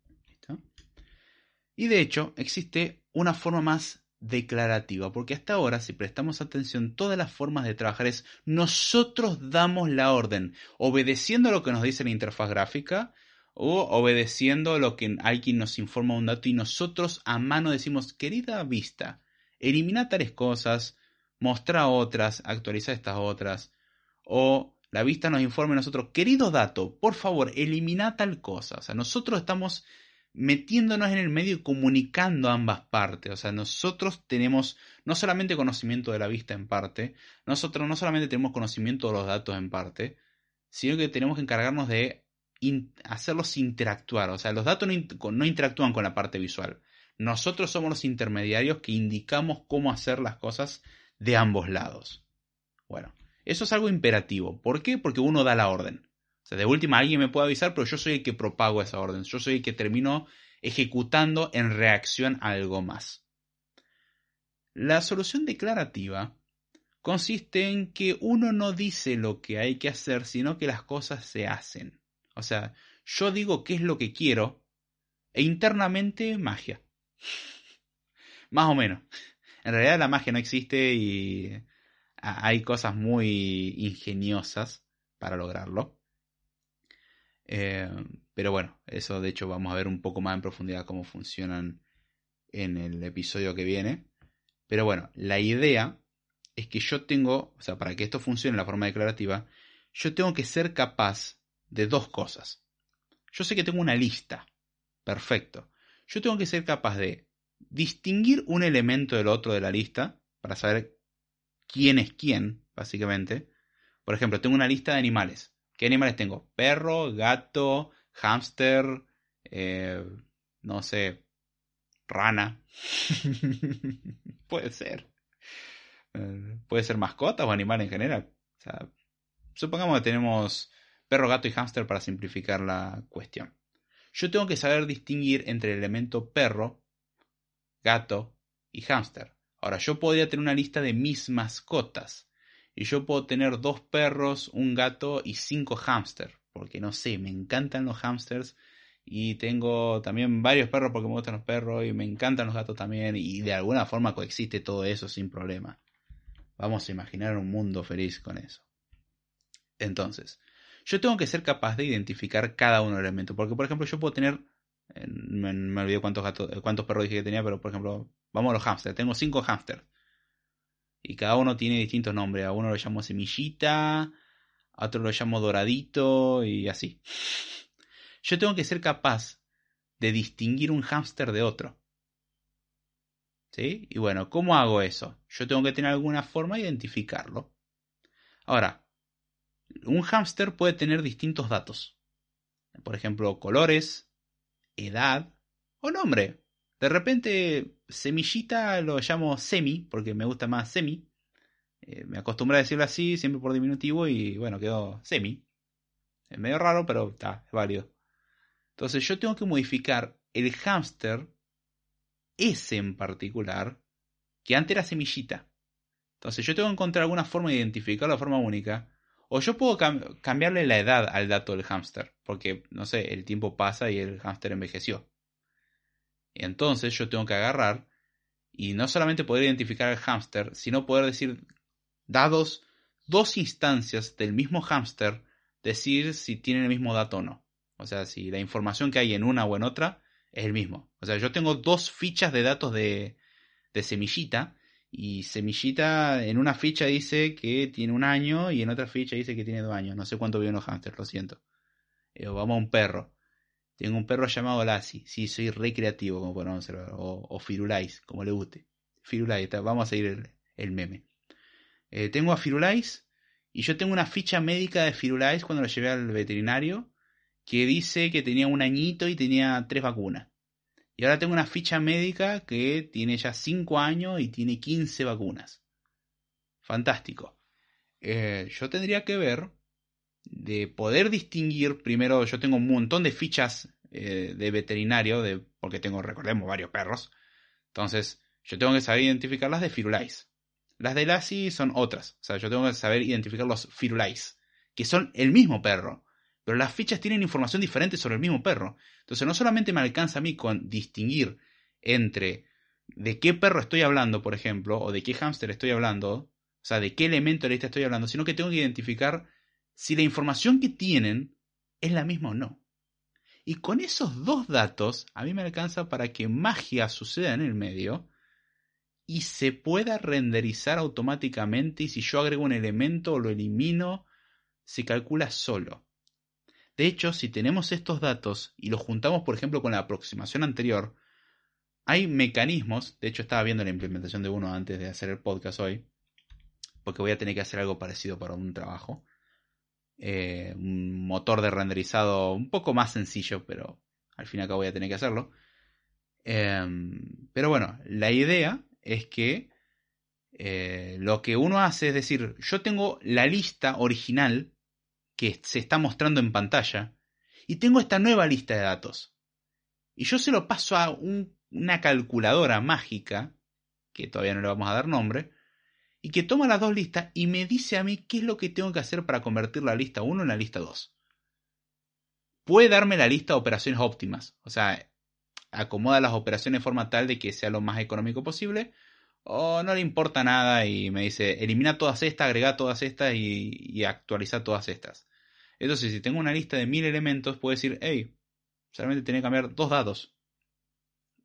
Y de hecho, existe una forma más declarativa, porque hasta ahora, si prestamos atención, todas las formas de trabajar es nosotros damos la orden, obedeciendo lo que nos dice la interfaz gráfica o obedeciendo lo que alguien nos informa un dato y nosotros a mano decimos, querida vista, elimina tales cosas, mostra otras, actualiza estas otras, o la vista nos informa a nosotros, querido dato, por favor, elimina tal cosa. O sea, nosotros estamos metiéndonos en el medio y comunicando ambas partes. O sea, nosotros tenemos no solamente conocimiento de la vista en parte, nosotros no solamente tenemos conocimiento de los datos en parte, sino que tenemos que encargarnos de hacerlos interactuar. O sea, los datos no, interactúan con la parte visual. Nosotros somos los intermediarios que indicamos cómo hacer las cosas de ambos lados. Bueno, eso es algo imperativo. ¿Por qué? Porque uno da la orden. O sea, de última alguien me puede avisar, pero yo soy el que propago esa orden. Yo soy el que termino ejecutando en reacción a algo más. La solución declarativa consiste en que uno no dice lo que hay que hacer, sino que las cosas se hacen. O sea, yo digo qué es lo que quiero e internamente magia. Más o menos. En realidad la magia no existe y hay cosas muy ingeniosas para lograrlo. Eh, pero bueno, eso de hecho vamos a ver un poco más en profundidad cómo funcionan en el episodio que viene. Pero bueno, la idea es que yo tengo, o sea, para que esto funcione en la forma declarativa, yo tengo que ser capaz de dos cosas. Yo sé que tengo una lista. Perfecto. Yo tengo que ser capaz de distinguir un elemento del otro de la lista para saber quién es quién, básicamente. Por ejemplo, tengo una lista de animales. ¿Qué animales tengo? Perro, gato, hámster, eh, no sé, rana. puede ser. Eh, puede ser mascota o animal en general. Supongamos que tenemos perro, gato y hámster para simplificar la cuestión. Yo tengo que saber distinguir entre el elemento perro, gato y hámster. Ahora, yo podría tener una lista de mis mascotas y yo puedo tener dos perros, un gato y cinco hámsters. Porque no sé, me encantan los hámsters. Y tengo también varios perros porque me gustan los perros y me encantan los gatos también. Y de alguna forma coexiste todo eso sin problema. Vamos a imaginar un mundo feliz con eso. Entonces, yo tengo que ser capaz de identificar cada uno de los elementos. Porque, por ejemplo, yo puedo tener. Me, me olvidé cuántos, gatos, cuántos perros dije que tenía, pero por ejemplo, vamos a los hámsters. Tengo cinco hámsters. Y cada uno tiene distintos nombres. A uno lo llamo semillita, a otro lo llamo doradito y así. Yo tengo que ser capaz de distinguir un hámster de otro. ¿Sí? Y bueno, ¿cómo hago eso? Yo tengo que tener alguna forma de identificarlo. Ahora, un hámster puede tener distintos datos. Por ejemplo, colores, edad o nombre. De repente, semillita lo llamo semi, porque me gusta más semi. Eh, me acostumbré a decirlo así, siempre por diminutivo, y bueno, quedó semi. Es medio raro, pero está, es válido. Entonces yo tengo que modificar el hámster, ese en particular, que antes era semillita. Entonces yo tengo que encontrar alguna forma de identificarlo de forma única. O yo puedo cambiarle la edad al dato del hámster. Porque, no sé, el tiempo pasa y el hámster envejeció. Entonces yo tengo que agarrar y no solamente poder identificar al hámster, sino poder decir, dados dos instancias del mismo hámster, decir si tienen el mismo dato o no. O sea, si la información que hay en una o en otra es el mismo. O sea, yo tengo dos fichas de datos de, de semillita y semillita en una ficha dice que tiene un año y en otra ficha dice que tiene dos años. No sé cuánto viven los hámsters, lo siento. Eh, vamos a un perro. Tengo un perro llamado Lassie. Sí, soy recreativo, como podemos observar. O, Firulais, como le guste. Firulais, vamos a seguir el, meme. Eh, tengo a Firulais y yo tengo una ficha médica de Firulais cuando lo llevé al veterinario que dice que tenía un añito y tenía tres vacunas. Y ahora tengo una ficha médica que tiene ya 5 años y tiene 15 vacunas. Fantástico. Eh, yo tendría que ver de poder distinguir, primero yo tengo un montón de fichas eh, de veterinario, de, porque tengo, recordemos, varios perros. Entonces, yo tengo que saber identificar las de Firulais. Las de Lassie son otras. O sea, yo tengo que saber identificar los Firulais, que son el mismo perro. Pero las fichas tienen información diferente sobre el mismo perro. Entonces, no solamente me alcanza a mí con distinguir entre de qué perro estoy hablando, por ejemplo, o de qué hámster estoy hablando, o sea, de qué elemento de lista estoy hablando, sino que tengo que identificar si la información que tienen es la misma o no. Y con esos dos datos, a mí me alcanza para que magia suceda en el medio y se pueda renderizar automáticamente y si yo agrego un elemento o lo elimino, se calcula solo. De hecho, si tenemos estos datos y los juntamos, por ejemplo, con la aproximación anterior, hay mecanismos, de hecho estaba viendo la implementación de uno antes de hacer el podcast hoy, porque voy a tener que hacer algo parecido para un trabajo. Eh, un motor de renderizado un poco más sencillo, pero al fin y al cabo voy a tener que hacerlo. Em, pero bueno, la idea es que eh, lo que uno hace es decir, yo tengo la lista original que se está mostrando en pantalla y tengo esta nueva lista de datos. Y yo se lo paso a una calculadora mágica, que todavía no le vamos a dar nombre, y que toma las dos listas y me dice a mí qué es lo que tengo que hacer para convertir la lista 1 en la lista 2. Puede darme la lista de operaciones óptimas, o sea, acomoda las operaciones de forma tal de que sea lo más económico posible, o no le importa nada y me dice, elimina todas estas, agrega todas estas y, actualiza todas estas. Entonces, si tengo una lista de mil elementos, puedo decir, hey, solamente tiene que cambiar dos datos.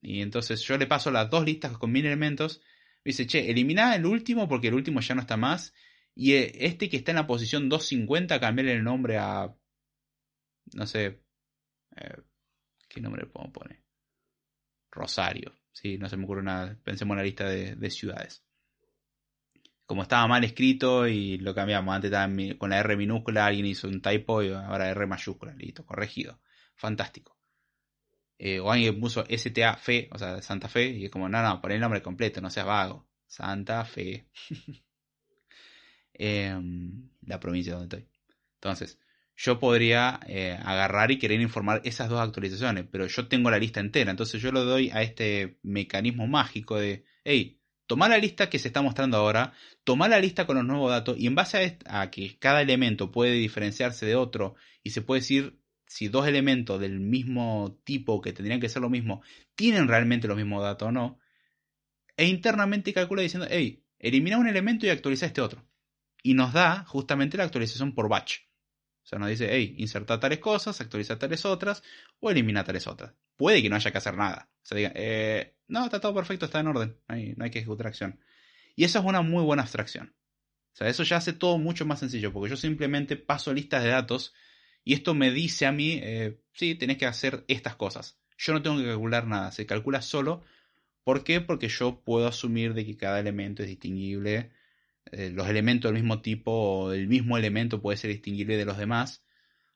Y entonces yo le paso las dos listas con mil elementos dice, che, elimina el último porque el último ya no está más. Y eh, este que está en la posición 250, cambiarle el nombre a. No sé. Eh, ¿Qué nombre le podemos poner? Rosario. Sí, no se me ocurre nada. Pensemos en la lista de, ciudades. Como estaba mal escrito y lo cambiamos. Antes estaba con la R minúscula, alguien hizo un typo y ahora R mayúscula. Listo, corregido. Fantástico. Eh, o alguien puso STA Fe, o sea, Santa Fe, y es como, no, no, pon el nombre completo, no seas vago. Santa Fe. Em, la provincia donde estoy. Entonces, yo podría eh, agarrar y querer informar esas dos actualizaciones, pero yo tengo la lista entera, entonces yo lo doy a este mecanismo mágico de, hey, toma la lista que se está mostrando ahora, toma la lista con los nuevos datos y en base a, a que cada elemento puede diferenciarse de otro y se puede decir si dos elementos del mismo tipo, que tendrían que ser lo mismo, tienen realmente los mismos datos o no, e internamente calcula diciendo, hey, elimina un elemento y actualiza este otro. Y nos da justamente la actualización por batch. O sea, nos dice, hey, inserta tales cosas, actualiza tales otras, o elimina tales otras. Puede que no haya que hacer nada. O sea, diga, eh, no, está todo perfecto, está en orden, no no hay que ejecutar acción. Y eso es una muy buena abstracción. O sea, eso ya hace todo mucho más sencillo, porque yo simplemente paso listas de datos y esto me dice a mí, eh, sí, tenés que hacer estas cosas. Yo no tengo que calcular nada, se calcula solo. ¿Por qué? Porque yo puedo asumir de que cada elemento es distinguible. Eh, los elementos del mismo tipo o del mismo elemento puede ser distinguible de los demás.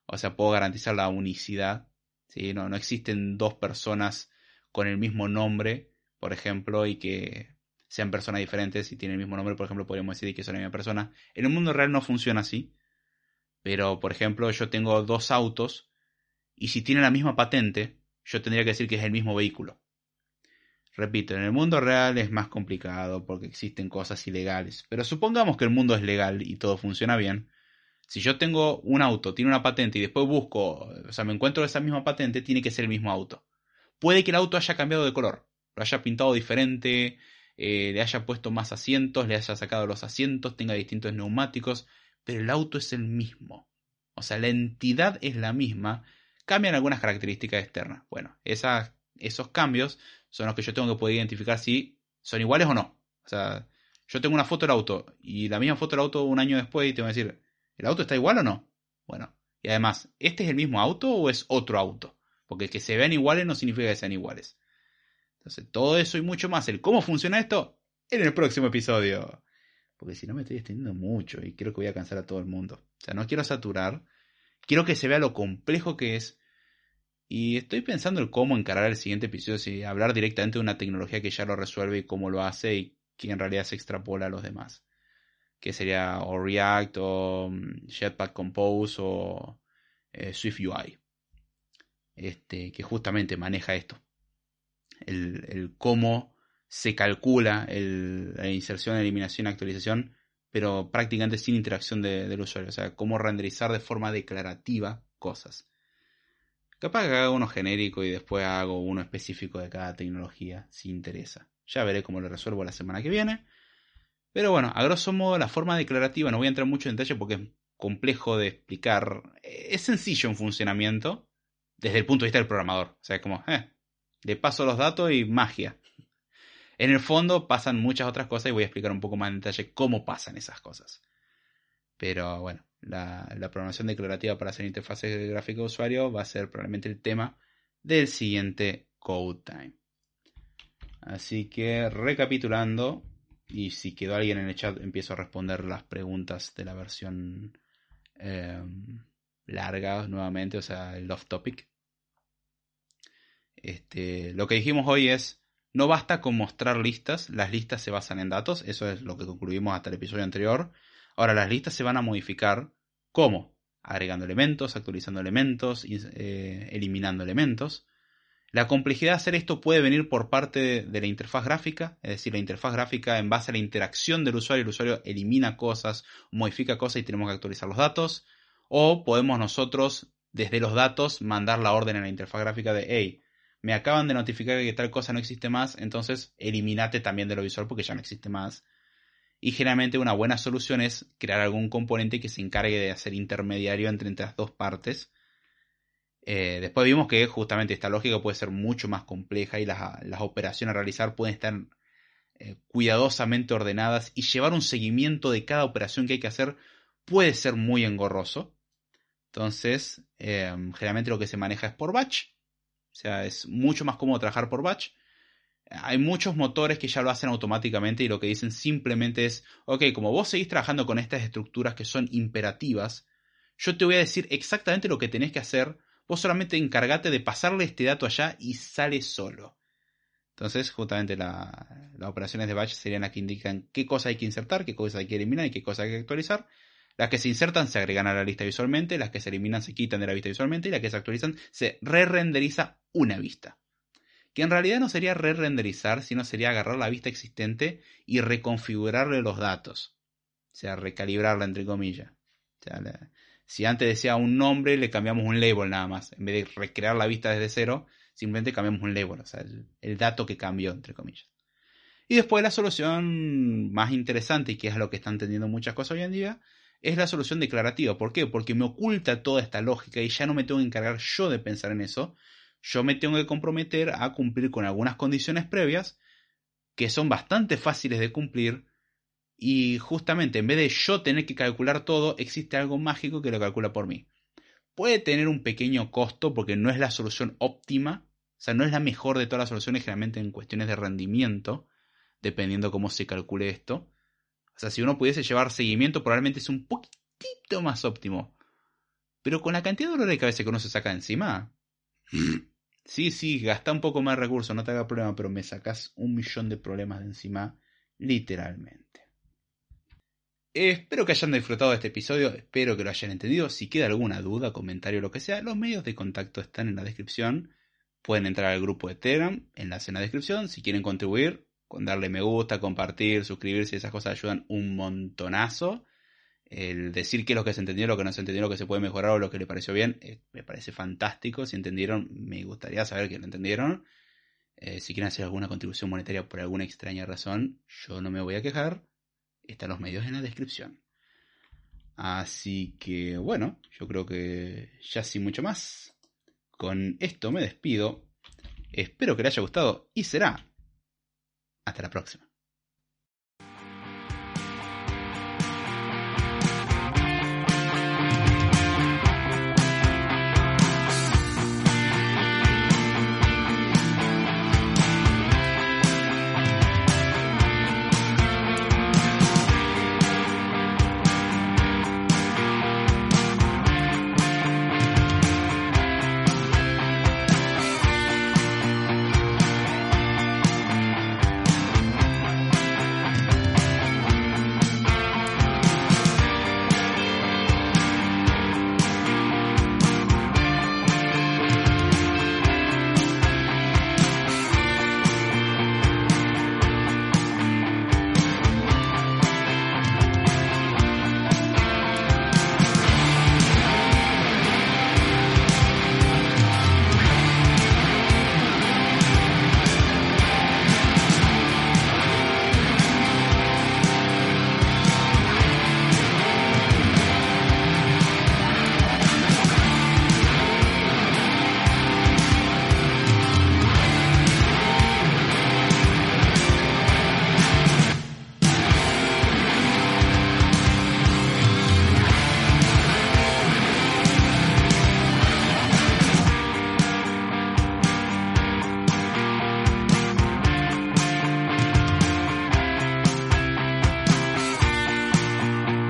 O sea, puedo garantizar la unicidad. ¿sí? No, no existen dos personas con el mismo nombre, por ejemplo, y que sean personas diferentes y tienen el mismo nombre, por ejemplo, podríamos decir que son la misma persona. En el mundo real no funciona así. Pero, por ejemplo, yo tengo dos autos y si tienen la misma patente, yo tendría que decir que es el mismo vehículo. Repito, en el mundo real es más complicado porque existen cosas ilegales. Pero supongamos que el mundo es legal y todo funciona bien. Si yo tengo un auto, tiene una patente y después busco, o sea, me encuentro esa misma patente, tiene que ser el mismo auto. Puede que el auto haya cambiado de color, lo haya pintado diferente, eh, le haya puesto más asientos, le haya sacado los asientos, tenga distintos neumáticos, pero el auto es el mismo. O sea, la entidad es la misma, cambian algunas características externas. Bueno, esos cambios son los que yo tengo que poder identificar si son iguales o no. O sea, yo tengo una foto del auto y la misma foto del auto un año después y te voy a decir, ¿el auto está igual o no? Bueno, y además, ¿este es el mismo auto o es otro auto? Porque que se vean iguales no significa que sean iguales. Entonces, todo eso y mucho más, el cómo funciona esto, en el próximo episodio porque si no me estoy extendiendo mucho y creo que voy a cansar a todo el mundo. O sea, no quiero saturar, quiero que se vea lo complejo que es. Y estoy pensando en cómo encarar el siguiente episodio, si hablar directamente de una tecnología que ya lo resuelve y cómo lo hace y que en realidad se extrapola a los demás. Que sería o React o mm, Jetpack Compose o eh, Swift UI. este, que justamente maneja esto. El, cómo se calcula la inserción, eliminación, actualización, pero prácticamente sin interacción del usuario. O sea, cómo renderizar de forma declarativa cosas. Capaz que haga uno genérico y después hago uno específico de cada tecnología, si interesa. Ya veré cómo lo resuelvo la semana que viene. Pero bueno, a grosso modo la forma declarativa, no voy a entrar mucho en detalle porque es complejo de explicar. Es sencillo en funcionamiento desde el punto de vista del programador. O sea, es como, eh, le paso los datos y magia. En el fondo pasan muchas otras cosas y voy a explicar un poco más en detalle cómo pasan esas cosas. Pero bueno, la, programación declarativa para hacer interfaces gráficas de usuario va a ser probablemente el tema del siguiente Code Time. Así que recapitulando, y si quedó alguien en el chat, empiezo a responder las preguntas de la versión em, larga nuevamente, o sea, el off topic. Este, lo que dijimos hoy es, no basta con mostrar listas, las listas se basan en datos, eso es lo que concluimos hasta el episodio anterior. Ahora, las listas se van a modificar, ¿cómo? Agregando elementos, actualizando elementos, eh, eliminando elementos. La complejidad de hacer esto puede venir por parte de la interfaz gráfica, es decir, la interfaz gráfica en base a la interacción del usuario, el usuario elimina cosas, modifica cosas y tenemos que actualizar los datos. O podemos nosotros, desde los datos, mandar la orden en la interfaz gráfica de, hey, me acaban de notificar que tal cosa no existe más, entonces eliminate también de lo visual porque ya no existe más. Y generalmente una buena solución es crear algún componente que se encargue de hacer intermediario entre, entre las dos partes eh, después vimos que justamente esta lógica puede ser mucho más compleja y las, operaciones a realizar pueden estar eh, cuidadosamente ordenadas y llevar un seguimiento de cada operación que hay que hacer puede ser muy engorroso. Entonces, eh, generalmente lo que se maneja es por batch. O sea, es mucho más cómodo trabajar por batch. Hay muchos motores que ya lo hacen automáticamente y lo que dicen simplemente es, ok, como vos seguís trabajando con estas estructuras que son imperativas, yo te voy a decir exactamente lo que tenés que hacer Vos solamente encargate de pasarle este dato allá y sale solo. Entonces, justamente las operaciones de batch serían las que indican qué cosa hay que insertar, qué cosa hay que eliminar y qué cosa hay que actualizar. Las que se insertan se agregan a la lista visualmente, las que se eliminan se quitan de la vista visualmente y las que se actualizan se re-renderiza una vista. Que en realidad no sería re-renderizar, sino sería agarrar la vista existente y reconfigurarle los datos. O sea, recalibrarla entre comillas. Si antes decía un nombre, le cambiamos un label nada más. En vez de recrear la vista desde cero, simplemente cambiamos un label, o sea, el, dato que cambió, entre comillas. Y después la solución más interesante, y que es lo que están entendiendo muchas cosas hoy en día, es la solución declarativa. ¿Por qué? Porque me oculta toda esta lógica y ya no me tengo que encargar yo de pensar en eso. Yo me tengo que comprometer a cumplir con algunas condiciones previas que son bastante fáciles de cumplir y justamente en vez de yo tener que calcular todo, existe algo mágico que lo calcula por mí. Puede tener un pequeño costo porque no es la solución óptima, o sea, no es la mejor de todas las soluciones generalmente en cuestiones de rendimiento, dependiendo cómo se calcule esto. O sea, si uno pudiese llevar seguimiento, probablemente es un poquitito más óptimo. Pero con la cantidad de dolor de cabeza que uno se saca encima. Sí, sí, gasta un poco más recursos, no te haga problema, pero me sacas un millón de problemas de encima, literalmente. Espero que hayan disfrutado de este episodio, espero que lo hayan entendido. Si queda alguna duda, comentario lo que sea, los medios de contacto están en la descripción. Pueden entrar al grupo de Telegram, enlace en la descripción. Si quieren contribuir, con darle me gusta, compartir, suscribirse, esas cosas ayudan un montonazo. El decir qué es lo que se entendió, lo que no se entendió, lo que se puede mejorar o lo que le pareció bien, eh, me parece fantástico. Si entendieron, me gustaría saber que lo entendieron. Eh, si quieren hacer alguna contribución monetaria por alguna extraña razón, yo no me voy a quejar están los medios en la descripción. Así que bueno, yo creo que ya sin mucho más. Con esto me despido. Espero que les haya gustado y será. Hasta la próxima.